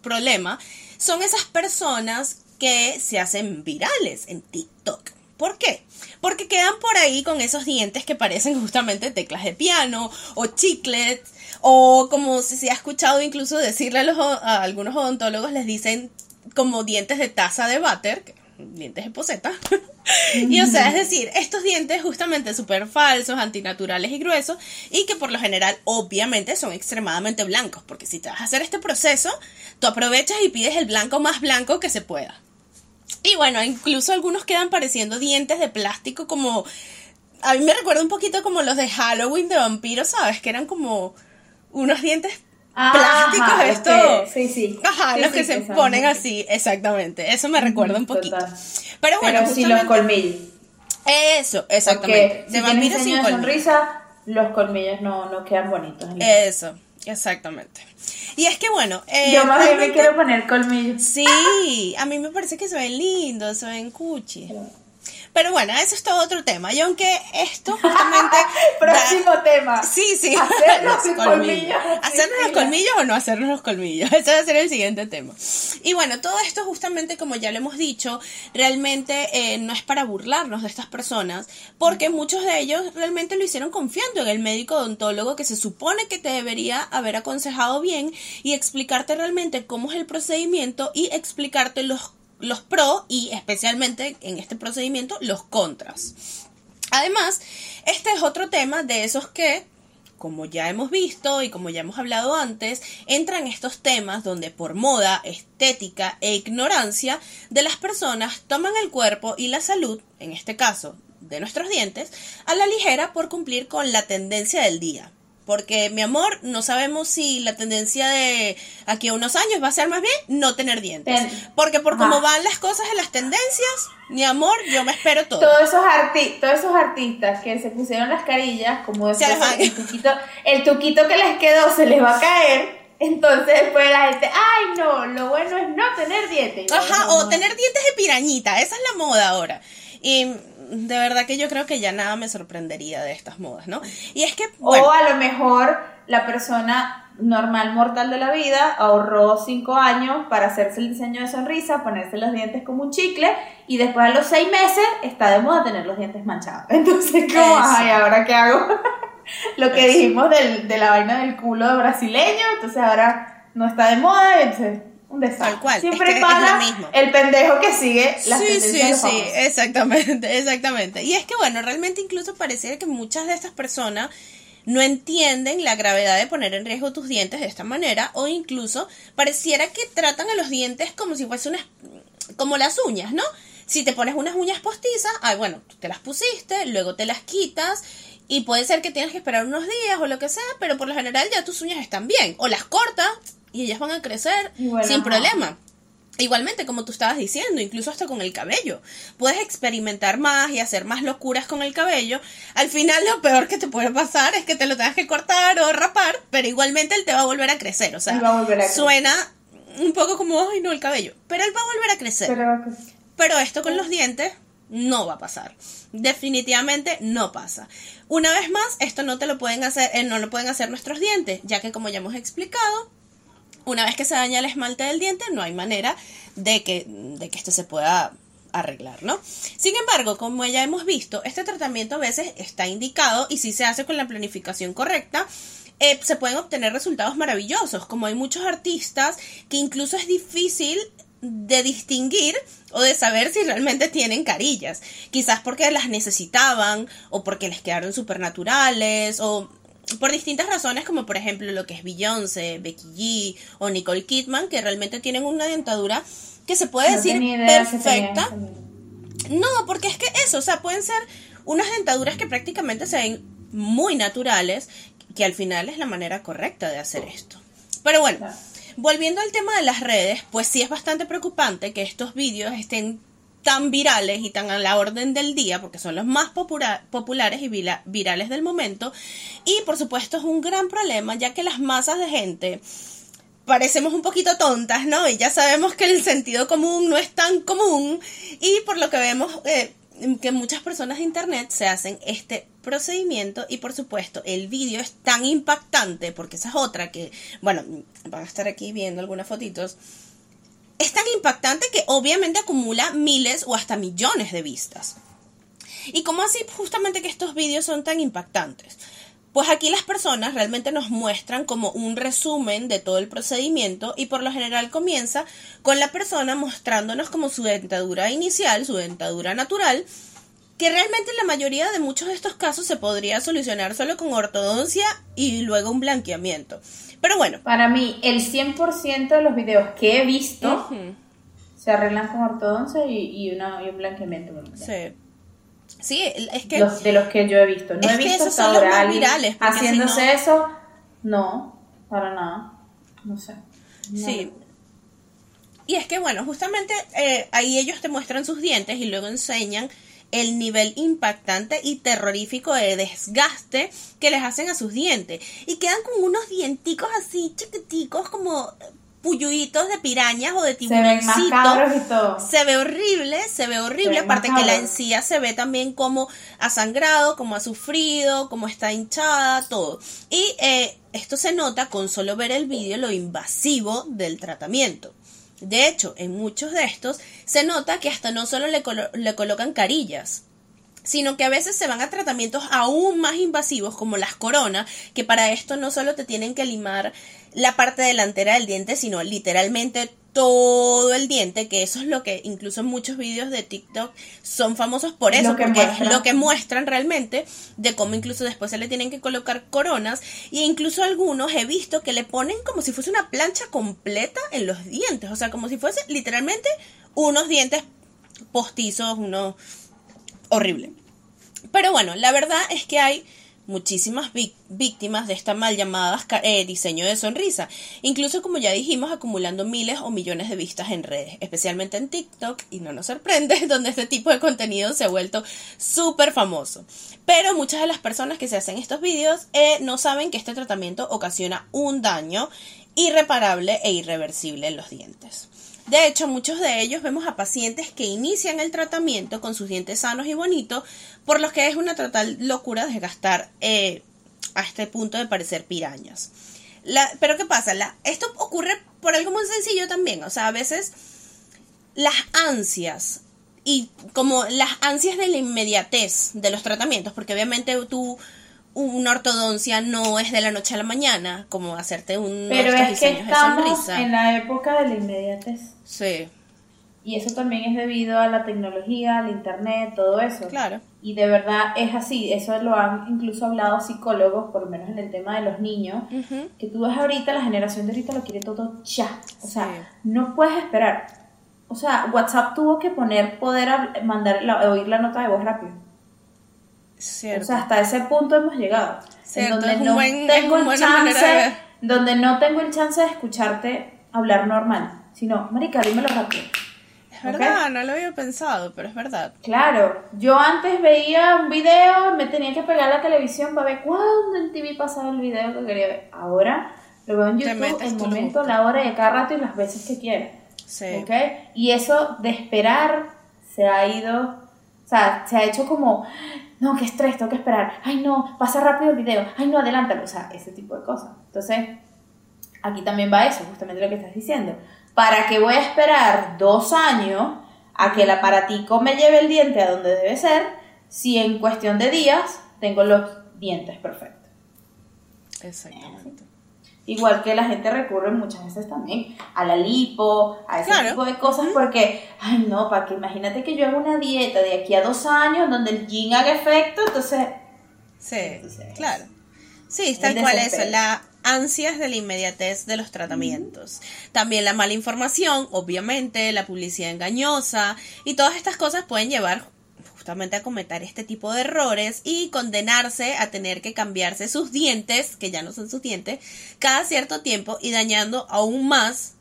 problema son esas personas que se hacen virales en TikTok. ¿Por qué? porque quedan por ahí con esos dientes que parecen justamente teclas de piano o chiclets o como si se ha escuchado incluso decirle a, los, a algunos odontólogos les dicen como dientes de taza de váter, dientes de poseta. y o sea, es decir, estos dientes justamente súper falsos, antinaturales y gruesos, y que por lo general obviamente son extremadamente blancos, porque si te vas a hacer este proceso, tú aprovechas y pides el blanco más blanco que se pueda. Y bueno, incluso algunos quedan pareciendo dientes de plástico como... A mí me recuerda un poquito como los de Halloween de vampiros, ¿sabes? Que eran como unos dientes plásticos esto. sí, sí. Ajá, los que se ponen así, exactamente. Eso me recuerda un poquito. Pero bueno, Pero sí los colmillos. Eso, exactamente. de vampiros sin sonrisa, los colmillos no, no quedan bonitos. Eso, exactamente. Y es que bueno. Eh, Yo más bien me quiero poner colmillos. Sí, a mí me parece que se ven lindos, se ven cuchi. Pero bueno, eso es todo otro tema. Y aunque esto justamente... Próximo tema. Sí, sí. Hacernos los colmillos. ¿Hacernos los colmillos o no hacernos los colmillos? Ese va a ser el siguiente tema. Y bueno, todo esto justamente, como ya lo hemos dicho, realmente eh, no es para burlarnos de estas personas, porque muchos de ellos realmente lo hicieron confiando en el médico odontólogo que se supone que te debería haber aconsejado bien y explicarte realmente cómo es el procedimiento y explicarte los los pros y especialmente en este procedimiento los contras. Además, este es otro tema de esos que, como ya hemos visto y como ya hemos hablado antes, entran estos temas donde por moda, estética e ignorancia de las personas toman el cuerpo y la salud, en este caso de nuestros dientes, a la ligera por cumplir con la tendencia del día. Porque, mi amor, no sabemos si la tendencia de aquí a unos años va a ser más bien no tener dientes. Porque por cómo van las cosas en las tendencias, mi amor, yo me espero todo. Todos esos, arti todos esos artistas que se pusieron las carillas, como decía, el tuquito, el tuquito que les quedó se les va a caer. Entonces después la gente, ay no, lo bueno es no tener dientes. Ajá, o tener dientes de pirañita, esa es la moda ahora. Y de verdad que yo creo que ya nada me sorprendería de estas modas, ¿no? Y es que... O a lo mejor la persona normal mortal de la vida ahorró cinco años para hacerse el diseño de sonrisa, ponerse los dientes como un chicle y después a los seis meses está de moda tener los dientes manchados. Entonces, ¿cómo? Ay, ¿ahora qué hago? lo que dijimos del, de la vaina del culo brasileño, entonces ahora no está de moda, entonces un desastre. Tal cual. Siempre es mismo. el pendejo que sigue la Sí, sí, sí, exactamente, exactamente. Y es que bueno, realmente incluso pareciera que muchas de estas personas no entienden la gravedad de poner en riesgo tus dientes de esta manera o incluso pareciera que tratan a los dientes como si fuese unas como las uñas, ¿no? Si te pones unas uñas postizas, ay, bueno, te las pusiste, luego te las quitas y puede ser que tengas que esperar unos días o lo que sea, pero por lo general ya tus uñas están bien. O las cortas y ellas van a crecer sin problema. Igualmente, como tú estabas diciendo, incluso hasta con el cabello. Puedes experimentar más y hacer más locuras con el cabello. Al final, lo peor que te puede pasar es que te lo tengas que cortar o rapar, pero igualmente él te va a volver a crecer. O sea, suena un poco como, ay, no, el cabello. Pero él va a volver a crecer. Pero, esto con los dientes no va a pasar. Definitivamente no pasa. Una vez más, esto no te lo pueden hacer, eh, no lo pueden hacer nuestros dientes, ya que como ya hemos explicado, una vez que se daña el esmalte del diente, no hay manera de que, de que esto se pueda arreglar, ¿no? Sin embargo, como ya hemos visto, este tratamiento a veces está indicado y si se hace con la planificación correcta, eh, se pueden obtener resultados maravillosos, como hay muchos artistas que incluso es difícil de distinguir o de saber si realmente tienen carillas, quizás porque las necesitaban o porque les quedaron supernaturales o por distintas razones, como por ejemplo lo que es Beyoncé, Becky G o Nicole Kidman, que realmente tienen una dentadura que se puede decir perfecta. No, porque es que eso, o sea, pueden ser unas dentaduras que prácticamente se ven muy naturales, que al final es la manera correcta de hacer esto. Pero bueno, volviendo al tema de las redes, pues sí es bastante preocupante que estos vídeos estén tan virales y tan a la orden del día, porque son los más populares y virales del momento. Y por supuesto es un gran problema, ya que las masas de gente parecemos un poquito tontas, ¿no? Y ya sabemos que el sentido común no es tan común. Y por lo que vemos eh, que muchas personas de internet se hacen este procedimiento y por supuesto el vídeo es tan impactante porque esa es otra que, bueno, van a estar aquí viendo algunas fotitos es tan impactante que obviamente acumula miles o hasta millones de vistas. ¿Y cómo así justamente que estos vídeos son tan impactantes? Pues aquí las personas realmente nos muestran como un resumen de todo el procedimiento y por lo general comienza con la persona mostrándonos como su dentadura inicial, su dentadura natural, que realmente en la mayoría de muchos de estos casos se podría solucionar solo con ortodoncia y luego un blanqueamiento. Pero bueno. Para mí, el 100% de los videos que he visto se arreglan con ortodoncia y, una, y un blanqueamiento. Sí. Sí, es que... de los que yo he visto. No he visto hasta ahora virales, haciéndose eso. No, para nada. No sé. Sí. Y es que, bueno, justamente eh, ahí ellos te muestran sus dientes y luego enseñan el nivel impactante y terrorífico de desgaste que les hacen a sus dientes. Y quedan con unos dienticos así chiquiticos como puyuitos de pirañas o de tiburoncitos. Se, ve horrible, se ve horrible. Aparte que la encía se ve también como ha sangrado, como ha sufrido, como está hinchada, todo. Y eh, esto se nota con solo ver el vídeo lo invasivo del tratamiento. De hecho, en muchos de estos se nota que hasta no solo le, colocan carillas, sino que a veces se van a tratamientos aún más invasivos como las coronas, que para esto no solo te tienen que limar la parte delantera del diente, sino literalmente todo el diente, que eso es lo que incluso muchos vídeos de TikTok son famosos por eso, porque es lo que muestran realmente de cómo incluso después se le tienen que colocar coronas y incluso algunos he visto que le ponen como si fuese una plancha completa en los dientes, o sea, como si fuese literalmente unos dientes postizos, uno horrible. Pero bueno, la verdad es que hay muchísimas víctimas de esta mal llamada eh, diseño de sonrisa, incluso como ya dijimos acumulando miles o millones de vistas en redes, especialmente en TikTok y no nos sorprende donde este tipo de contenido se ha vuelto súper famoso. Pero muchas de las personas que se hacen estos vídeos eh, no saben que este tratamiento ocasiona un daño irreparable e irreversible en los dientes. De hecho, muchos de ellos vemos a pacientes que inician el tratamiento con sus dientes sanos y bonitos, por lo que es una total locura desgastar eh, a este punto de parecer pirañas. pero ¿qué pasa? esto ocurre por algo muy sencillo también. O sea, a veces las ansias y como las ansias de la inmediatez de los tratamientos, porque obviamente tú una ortodoncia no es de la noche a la mañana, como hacerte un Pero es que estamos en la época de la inmediatez. Sí. Y eso también es debido a la tecnología, al internet, todo eso. Claro. Y de verdad es así, eso lo han incluso hablado psicólogos, por lo menos en el tema de los niños, que tú ves ahorita, la generación de ahorita lo quiere todo ya. O sea, no puedes esperar. O sea, WhatsApp tuvo que poner poder mandar oír la nota de voz rápido. O sea, hasta ese punto hemos llegado. donde no tengo el chance, donde no tengo el chance de escucharte hablar normal, sino, marica, dímelo rápido. Es verdad, no lo había pensado, pero es verdad. Claro, yo antes veía un video, me tenía que pegar la televisión para ver cuándo en TV pasaba el video que quería ver. Ahora lo veo en YouTube, el momento, la hora y cada rato y las veces que quiera. Sí. Y eso de esperar se ha ido, o sea, se ha hecho como, no, qué estrés, tengo que esperar, ay no, pasa rápido el video, ay no, adelántalo, o sea, ese tipo de cosas. Entonces, aquí también va eso, justamente lo que estás diciendo. ¿Para qué voy a esperar dos años a que el aparatico me lleve el diente a donde debe ser si en cuestión de días tengo los dientes perfectos? Exactamente. Igual que la gente recurre muchas veces también a la lipo, a ese tipo de cosas, porque, ay no, para que imagínate que yo haga una dieta de aquí a dos años donde el yin haga efecto, entonces. Sí, claro. Sí, tal cual eso, la ansias de la inmediatez de los tratamientos. También la mala información, obviamente, la publicidad engañosa y todas estas cosas pueden llevar justamente a cometer este tipo de errores y condenarse a tener que cambiarse sus dientes, que ya no son sus dientes, cada cierto tiempo y dañando aún más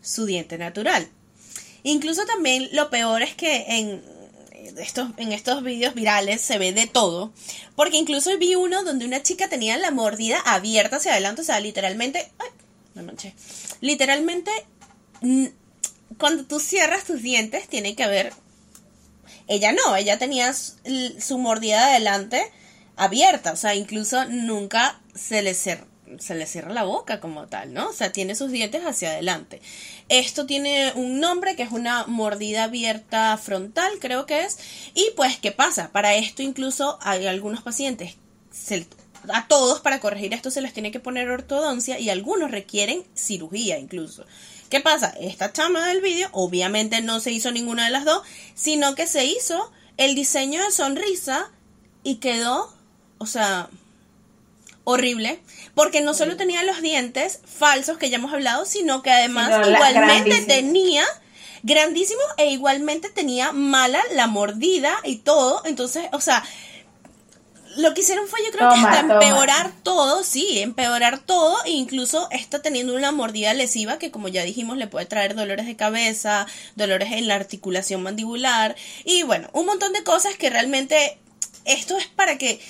su diente natural. Incluso también lo peor es que en estos, en estos vídeos virales se ve de todo, porque incluso vi uno donde una chica tenía la mordida abierta hacia adelante, o sea, literalmente, ay, me manché, literalmente, cuando tú cierras tus dientes tiene que haber ella no, ella tenía su mordida adelante abierta, o sea, incluso nunca se le se le cierra la boca como tal, ¿no? O sea, tiene sus dientes hacia adelante. Esto tiene un nombre que es una mordida abierta frontal, creo que es. Y pues, ¿qué pasa? Para esto incluso hay algunos pacientes, a todos para corregir esto se les tiene que poner ortodoncia y algunos requieren cirugía incluso. ¿Qué pasa? Esta chama del vídeo obviamente no se hizo ninguna de las dos, sino que se hizo el diseño de sonrisa y quedó, o sea, horrible, porque no solo tenía los dientes falsos que ya hemos hablado, sino que además igualmente tenía grandísimo e igualmente tenía mala la mordida y todo, entonces, o sea, lo que hicieron fue yo creo que hasta empeorar todo, sí, empeorar todo e incluso está teniendo una mordida lesiva que como ya dijimos le puede traer dolores de cabeza, dolores en la articulación mandibular y bueno, un montón de cosas que realmente esto es para que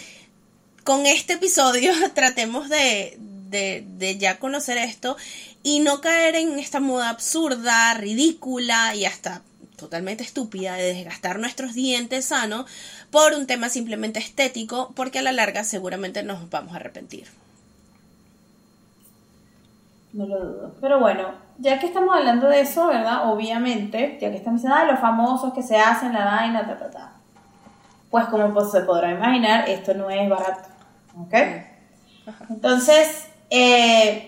con este episodio tratemos de, de, ya conocer esto y no caer en esta moda absurda, ridícula y hasta totalmente estúpida de desgastar nuestros dientes sanos por un tema simplemente estético, porque a la larga seguramente nos vamos a arrepentir. No lo dudo. Pero bueno, ya que estamos hablando de eso, ¿verdad? Obviamente, ya que estamos diciendo, de los famosos que se hacen la vaina, ta, ta, ta. Pues como pues, se podrá imaginar, esto no es barato. ¿Ok? Entonces, eh,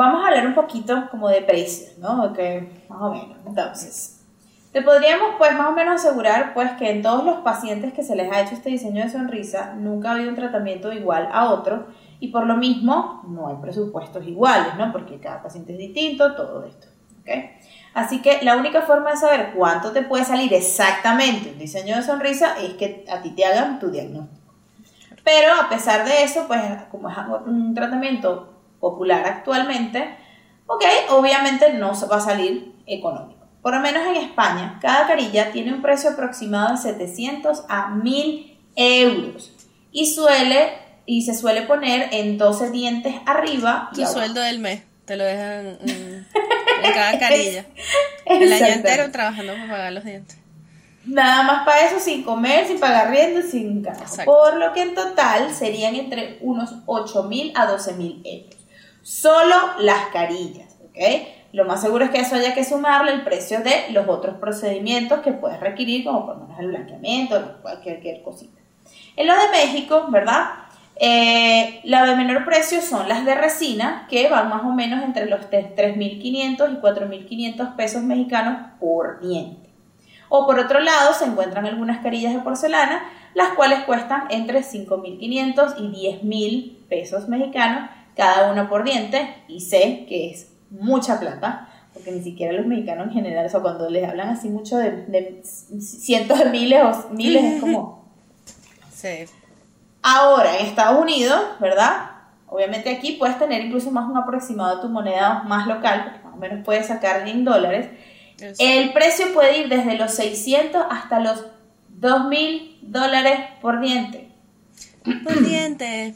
vamos a hablar un poquito como de precios, ¿no? Ok, más o menos. Entonces, te podríamos pues más o menos asegurar pues que en todos los pacientes que se les ha hecho este diseño de sonrisa nunca ha habido un tratamiento igual a otro y por lo mismo no hay presupuestos iguales, ¿no? Porque cada paciente es distinto, todo esto, ¿ok? Así que la única forma de saber cuánto te puede salir exactamente un diseño de sonrisa es que a ti te hagan tu diagnóstico. Pero a pesar de eso, pues como es un tratamiento popular actualmente, ok, obviamente no va a salir económico. Por lo menos en España, cada carilla tiene un precio aproximado de 700 a 1000 euros y suele y se suele poner en 12 dientes arriba. Tu sueldo del mes, te lo dejan en cada carilla. El año entero trabajando para pagar los dientes. Nada más para eso, sin comer, sin pagar rienda, sin casa. Por lo que en total serían entre unos 8 mil a 12 mil euros. Solo las carillas, ¿ok? Lo más seguro es que eso haya que sumarle el precio de los otros procedimientos que puedes requerir, como por ejemplo el blanqueamiento, cualquier, cosita. En lo de México, ¿verdad? Eh, la de menor precio son las de resina, que van más o menos entre los 3.500 y 4.500 pesos mexicanos por diente. O por otro lado, se encuentran algunas carillas de porcelana, las cuales cuestan entre 5.500 y 10.000 pesos mexicanos cada una por diente, y sé que es mucha plata, porque ni siquiera los mexicanos en general, o sea, cuando les hablan así mucho de, de cientos de miles o miles, es como... Sí. Ahora, en Estados Unidos, ¿verdad? Obviamente aquí puedes tener incluso más un aproximado de tu moneda más local, porque más o menos puedes sacar en dólares. El precio puede ir desde los 600 hasta los 2000 dólares por diente. Por diente.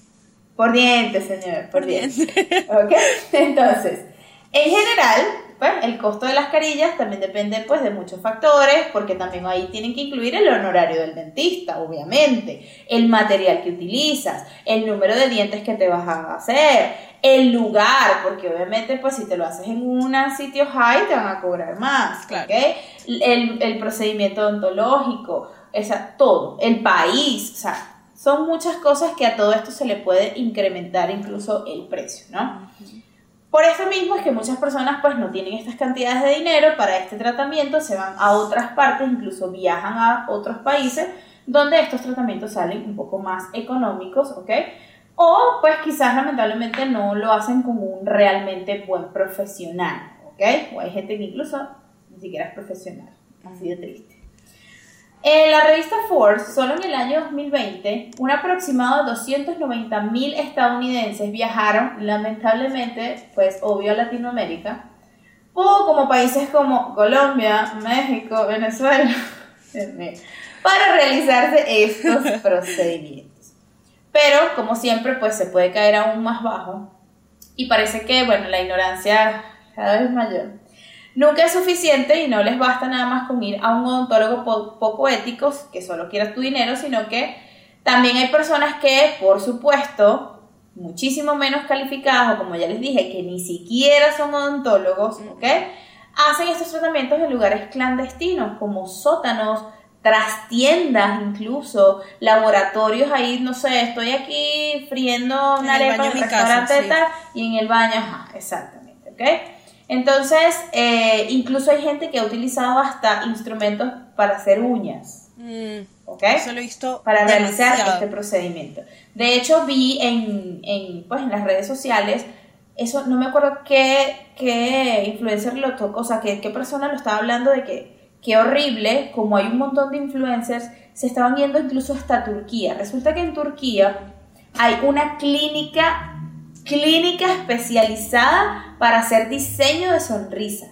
Por diente, señor, por, diente. diente. ¿Ok? Entonces, en general, pues, el costo de las carillas también depende pues, de muchos factores, porque también ahí tienen que incluir el honorario del dentista, obviamente, el material que utilizas, el número de dientes que te vas a hacer, el lugar, porque obviamente pues si te lo haces en un sitio high te van a cobrar más, el, el, procedimiento odontológico, esa, todo, el país, o sea, son muchas cosas que a todo esto se le puede incrementar incluso el precio, ¿no? Por eso mismo es que muchas personas pues no tienen estas cantidades de dinero para este tratamiento, se van a otras partes, incluso viajan a otros países donde estos tratamientos salen un poco más económicos, ¿ok? O pues quizás lamentablemente no lo hacen con un realmente buen profesional, ¿ok? O hay gente que incluso ni siquiera es profesional, así de triste. En la revista Forbes, solo en el año 2020, un aproximado de 290 mil estadounidenses viajaron, lamentablemente, pues obvio a Latinoamérica, o como países como Colombia, México, Venezuela, para realizarse estos procedimientos. Pero, como siempre, pues se puede caer aún más bajo. Y parece que, bueno, la ignorancia cada vez mayor Nunca es suficiente y no les basta nada más con ir a un odontólogo poco ético que solo quiera tu dinero, sino que también hay personas que, por supuesto, muchísimo menos calificadas, o como ya les dije, que ni siquiera son odontólogos, ¿ok? Hacen estos tratamientos en lugares clandestinos, como sótanos, trastiendas incluso, laboratorios ahí, no sé, estoy aquí friendo una arepa en el restaurante y en el baño, ajá, exactamente, ¿ok? Entonces, eh, incluso hay gente que ha utilizado hasta instrumentos para hacer uñas. Mm, ¿Ok? Eso lo he visto para realizar este procedimiento. De hecho, vi en, en, pues, en las redes sociales, eso no me acuerdo qué, qué influencer lo tocó, o sea, qué, qué persona lo estaba hablando de que qué horrible, como hay un montón de influencers, se estaban yendo incluso hasta Turquía. Resulta que en Turquía hay una clínica, clínica especializada para hacer diseño de sonrisa.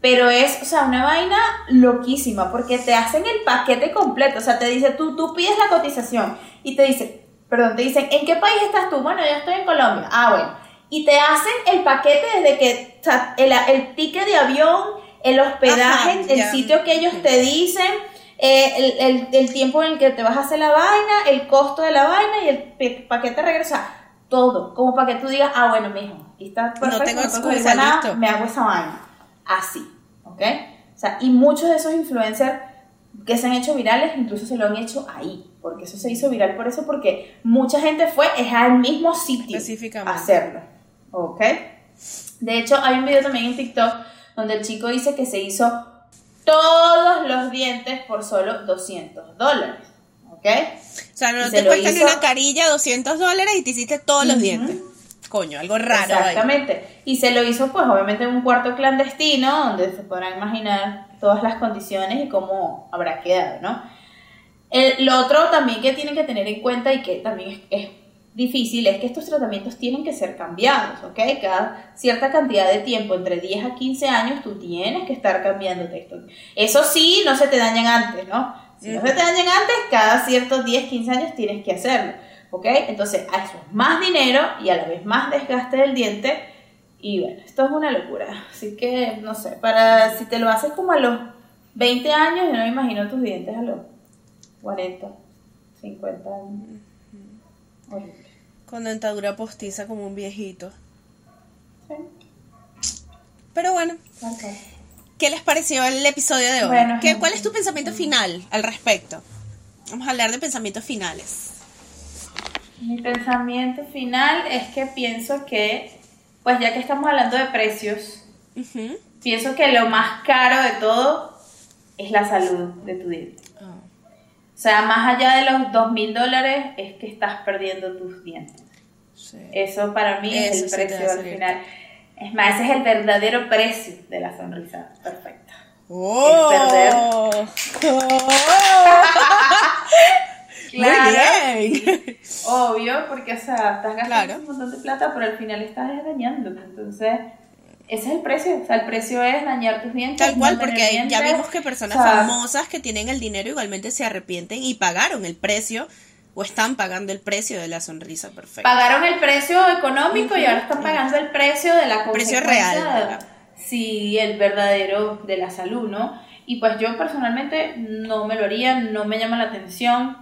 Pero es, o sea, una vaina loquísima, porque te hacen el paquete completo. O sea, te dice, tú, tú pides la cotización y te dice, perdón, te dicen, ¿en qué país estás tú? Bueno, yo estoy en Colombia. Ah, bueno. Y te hacen el paquete desde que, o sea, el, el ticket de avión, el hospedaje, el sitio que ellos te dicen, eh, el, el, tiempo en el que te vas a hacer la vaina, el costo de la vaina y el paquete regresa. Todo, como para que tú digas, ah, bueno, mijo, aquí está perfecto, no tengo excusa, nada, me hago esa vaina. Así, ¿ok? O sea, y muchos de esos influencers que se han hecho virales, incluso se lo han hecho ahí, porque eso se hizo viral por eso, porque mucha gente fue es al mismo sitio a hacerlo, ¿ok? De hecho, hay un video también en TikTok donde el chico dice que se hizo todos los dientes por solo 200 dólares. ¿Ok? O sea, no te cuesta ni una carilla 200 dólares y te hiciste todos los dientes. Coño, algo raro. Exactamente. Y se lo hizo, pues, obviamente en un cuarto clandestino, donde se podrán imaginar todas las condiciones y cómo habrá quedado, ¿no? El, lo otro también que tienen que tener en cuenta y que también es difícil es que estos tratamientos tienen que ser cambiados, ¿ok? Cada cierta cantidad de tiempo, entre 10 a 15 años, tú tienes que estar cambiando texto. Eso sí, no se te dañan antes, ¿no? Si no se te dañan antes, cada ciertos 10, 15 años tienes que hacerlo, ¿ok? Entonces, eso es más dinero y a la vez más desgaste del diente. Y bueno, esto es una locura. Así que, no sé, para si te lo haces como a los 20 años, yo no me imagino tus dientes a los 40, 50 años. Con dentadura postiza como un viejito. Sí. Pero bueno. ¿Qué les pareció el episodio de hoy? ¿Qué, ¿Cuál es tu pensamiento final al respecto? Vamos a hablar de pensamientos finales. Mi pensamiento final es que pienso que, pues ya que estamos hablando de precios, pienso que lo más caro de todo es la salud de tu diente. O sea, más allá de los dos mil dólares es que estás perdiendo tus dientes. Eso para mí es el precio al final. Es más, ese es el verdadero precio de la sonrisa perfecta. ¡Oh! Es perder. claro. Muy bien. Obvio, porque o sea, estás gastando un montón de plata, pero al final estás dañando. Entonces, ese es el precio, o sea, el precio es dañar tus dientes. Tal cual, porque ya vimos que personas famosas que tienen el dinero igualmente se arrepienten y pagaron el precio o están pagando el precio de la sonrisa perfecta. Pagaron el precio económico y ahora están pagando el precio de la precio real. Sí, el verdadero de la salud, ¿no? Y pues yo personalmente no me lo haría, no me llama la atención.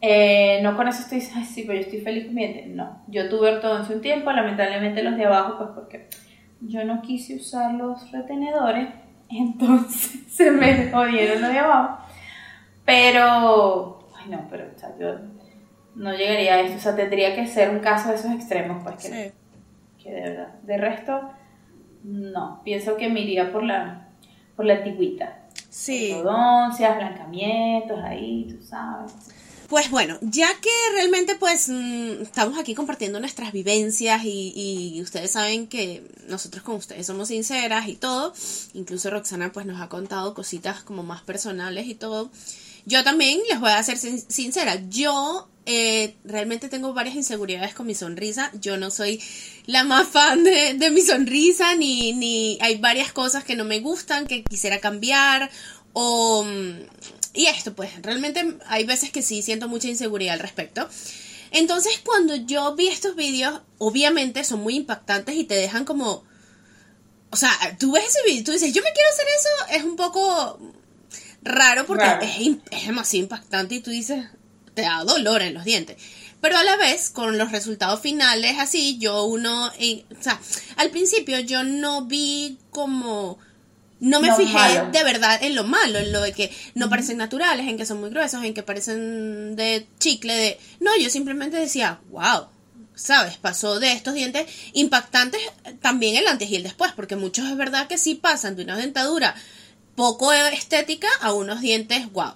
Eh, no con eso estoy, ay, sí, pero yo estoy feliz con mi diente. No, yo tuve ortodoncia un tiempo, lamentablemente los de abajo, pues porque yo no quise usar los retenedores, entonces se me jodieron los de abajo. Pero, ay no, pero o sea, yo no llegaría a eso, o sea, tendría que ser un caso de esos extremos, pues que, que de verdad. De resto, no, pienso que me iría por la, por la antigüita. Sí. Ortodoncias, blancamientos, ahí, tú sabes. Pues bueno, ya que realmente pues mm, estamos aquí compartiendo nuestras vivencias y, ustedes saben que nosotros con ustedes somos sinceras y todo, incluso Roxana pues nos ha contado cositas como más personales y todo, yo también les voy a ser sincera, yo eh, realmente tengo varias inseguridades con mi sonrisa, yo no soy la más fan de, de mi sonrisa, ni, ni hay varias cosas que no me gustan, que quisiera cambiar o y esto, pues, realmente hay veces que sí siento mucha inseguridad al respecto. Entonces, cuando yo vi estos vídeos, obviamente son muy impactantes y te dejan como... O sea, tú ves ese vídeo y tú dices, yo me quiero hacer eso, es un poco raro porque Es, es demasiado impactante y tú dices, te da dolor en los dientes. pero a la vez con los resultados finales así, yo uno, eh, o sea, al principio yo no vi como no me fijé de verdad en lo malo, en lo de que no parecen naturales, en que son muy gruesos, en que parecen de chicle, de... No, yo simplemente decía, wow, ¿sabes? Pasó de estos dientes impactantes también el antes y el después, porque muchos es verdad que sí pasan de una dentadura poco estética a unos dientes wow.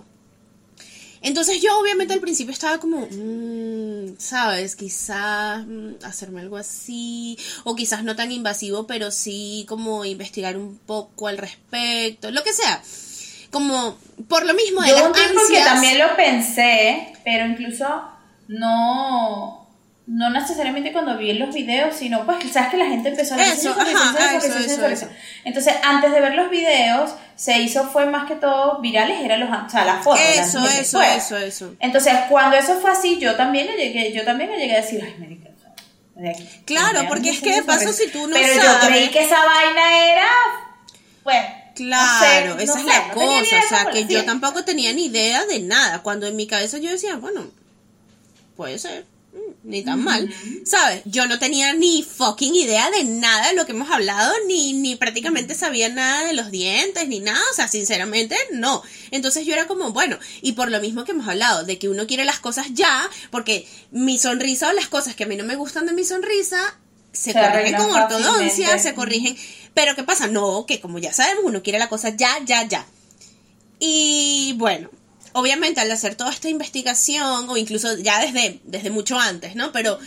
Entonces yo obviamente al principio estaba como, mm, ¿sabes? Quizás mm, hacerme algo así, o quizás no tan invasivo, pero sí como investigar un poco al respecto, lo que sea. Como por lo mismo de yo un tiempo que también lo pensé, pero incluso no no necesariamente cuando vi los videos, sino pues sabes que la gente empezó a decir eso, eso, Entonces, antes de ver los videos, se hizo fue más que todo virales, eran los, o sea, las fotos. Eso, eso, eso, eso. Entonces, cuando eso fue así, yo también le llegué, yo también le llegué a decir, ay, América, Claro, porque es que de paso si tú no Pero yo creí que esa vaina era, pues, Claro, esa es la cosa, o sea, que yo tampoco tenía ni idea de nada, cuando en mi cabeza yo decía, bueno, puede ser ni tan mal, ¿sabes? Yo no tenía ni fucking idea de nada de lo que hemos hablado, ni, ni prácticamente sabía nada de los dientes, ni nada, o sea, sinceramente no. Entonces yo era como, bueno, y por lo mismo que hemos hablado, de que uno quiere las cosas ya, porque mi sonrisa o las cosas que a mí no me gustan de mi sonrisa, se, corrigen con ortodoncia, se corrigen, pero ¿qué pasa? No, que como ya sabemos, uno quiere la cosa ya, ya, ya. Y bueno, obviamente al hacer toda esta investigación, o incluso ya desde, desde mucho antes, ¿no? Pero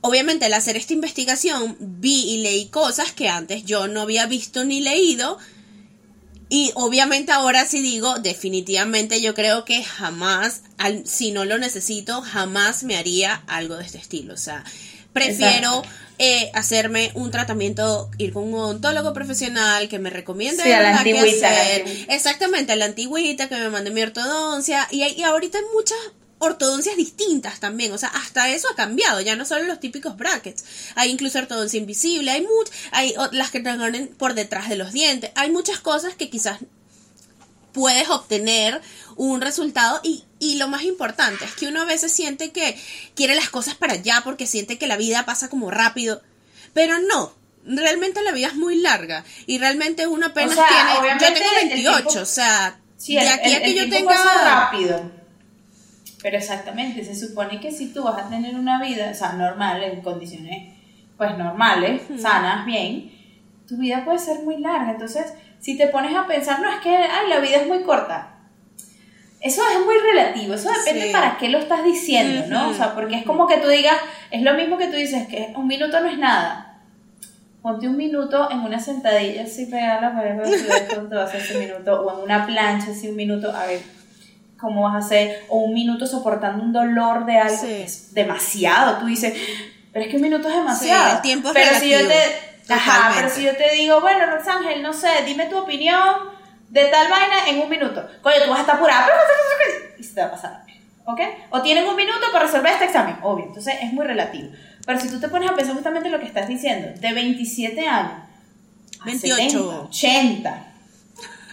obviamente al hacer esta investigación vi y leí cosas que antes yo no había visto ni leído. Y obviamente ahora sí digo, definitivamente yo creo que jamás, si no lo necesito, jamás me haría algo de este estilo. O sea, prefiero eh, hacerme un tratamiento, ir con un odontólogo profesional que me recomiende sí, la qué hacer. Exactamente, a la antigüita, que me mande mi ortodoncia. Y, y ahorita hay muchas ortodoncias distintas también, o sea, hasta eso ha cambiado, ya no solo los típicos brackets, hay incluso ortodoncia invisible, hay muchas, hay las que te por detrás de los dientes, hay muchas cosas que quizás puedes obtener un resultado y, y lo más importante es que uno a veces siente que quiere las cosas para allá porque siente que la vida pasa como rápido, pero no, realmente la vida es muy larga y realmente uno apenas tiene, yo tengo 28, o sea, de aquí a que yo tenga rápido. Pero exactamente, se supone que si tú vas a tener una vida, o sea, normal, en condiciones pues normales, sanas, bien, tu vida puede ser muy larga. Entonces, si te pones a pensar, no es que, ay, la vida es muy corta. Eso es muy relativo, eso depende para qué lo estás diciendo, ¿no? O sea, porque es como que tú digas, es lo mismo que tú dices, que un minuto no es nada. Ponte un minuto en una sentadilla así pegada a la pared, a hacer ese minuto, o en una plancha así un minuto, a ver cómo vas a hacer, o un minuto soportando un dolor de algo, es demasiado. Tú dices, pero es que un minuto es demasiado. el tiempo es pero si yo te Ajá, pero si yo te digo, bueno, Rosángel, no sé, dime tu opinión de tal vaina en un minuto. Coño, tú vas a estar apurada y se te va a pasar. ¿Ok? O tienen un minuto para resolver este examen, obvio. Entonces es muy relativo. Pero si tú te pones a pensar justamente lo que estás diciendo, de 27 años 28. 80.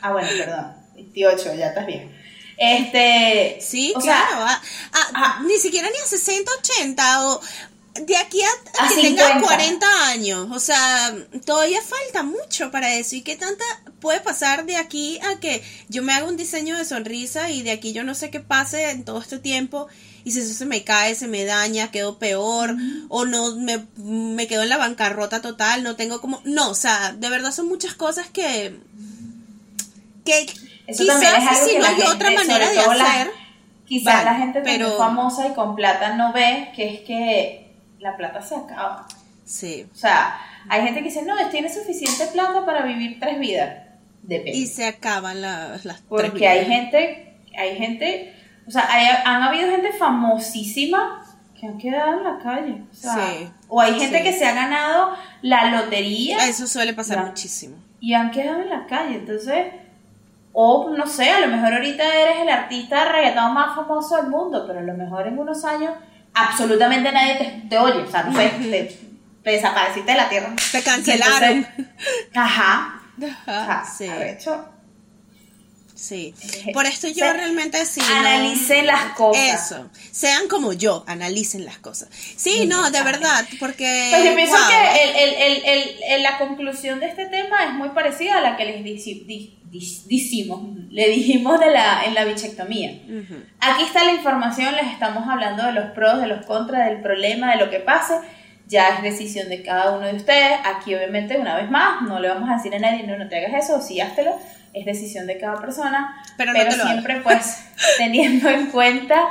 Ah, bueno, perdón. 28, ya estás bien. Este. Sí, claro. Ah, ni siquiera ni a 60, 80 o de aquí a, que tenga 40 años, o sea, todavía falta mucho para eso. ¿Y qué tanta puede pasar de aquí a que yo me haga un diseño de sonrisa y de aquí yo no sé qué pase en todo este tiempo? Y si eso se me cae, se me daña, quedo peor, o no me, me quedo en la bancarrota total, no tengo como. No, o sea, de verdad son muchas cosas que. que quizás si no hay otra manera de hacer. quizás la gente pero, famosa y con plata no ve que es que la plata se acaba. Sí. O sea, hay gente que dice, no, tiene suficiente plata para vivir tres vidas. Depende. Y se acaban las, las Porque tres vidas. hay gente, hay gente, o sea, han habido gente famosísima que han quedado en la calle. O, sea, sí, o hay gente que se ha ganado la lotería. Eso suele pasar muchísimo. Y han quedado en la calle. Entonces, o no sé, a lo mejor ahorita eres el artista de reggaetón más famoso del mundo, pero a lo mejor en unos años absolutamente nadie te, oye, o sea, te, desapareciste de la tierra. Te cancelaron. ajá. Ajá, sí. hecho. Sí. Por esto yo realmente sí. Analicen las cosas. Eso. Sean como yo, analicen las cosas. Sí, no, de verdad, porque. Pues yo pienso que el, el, el, la conclusión de este tema es muy parecida a la que les dijimos, le dijimos de la, en la bichectomía. Aquí está la información, les estamos hablando de los pros, de los contras, del problema, de lo que pase ya es decisión de cada uno de ustedes. Aquí obviamente, una vez más, no le vamos a decir a nadie, no, no te hagas eso, sí, háztelo. Es decisión de cada persona. Pero, siempre pues teniendo en cuenta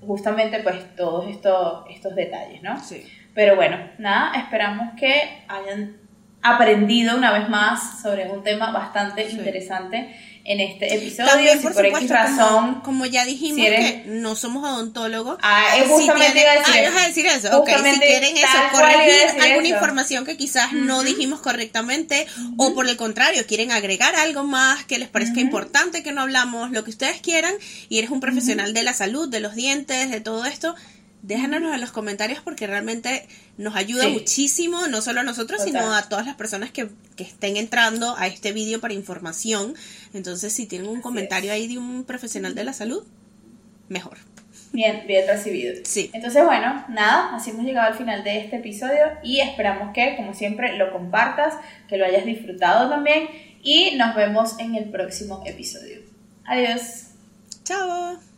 justamente pues todos estos, estos detalles, ¿no? Sí. Pero bueno, nada, esperamos que hayan aprendido una vez más sobre un tema bastante interesante en este episodio. También, por, supuesto, razón, como, ya dijimos que no somos odontólogos. Ah, es justamente si tienen, ah, a decir eso. Okay, si quieren eso, corregir alguna información que quizás no dijimos correctamente o por el contrario, quieren agregar algo más que les parezca importante que no hablamos, lo que ustedes quieran y eres un profesional de la salud, de los dientes, de todo esto, déjanos en los comentarios porque realmente nos ayuda muchísimo, no solo a nosotros, sino a todas las personas que, estén entrando a este vídeo para información. Entonces, si tienen un comentario ahí de un profesional de la salud, mejor. Bien, bien recibido. Sí. Entonces, bueno, nada, así hemos llegado al final de este episodio y esperamos que, como siempre, lo compartas, que lo hayas disfrutado también y nos vemos en el próximo episodio. Adiós. Chao.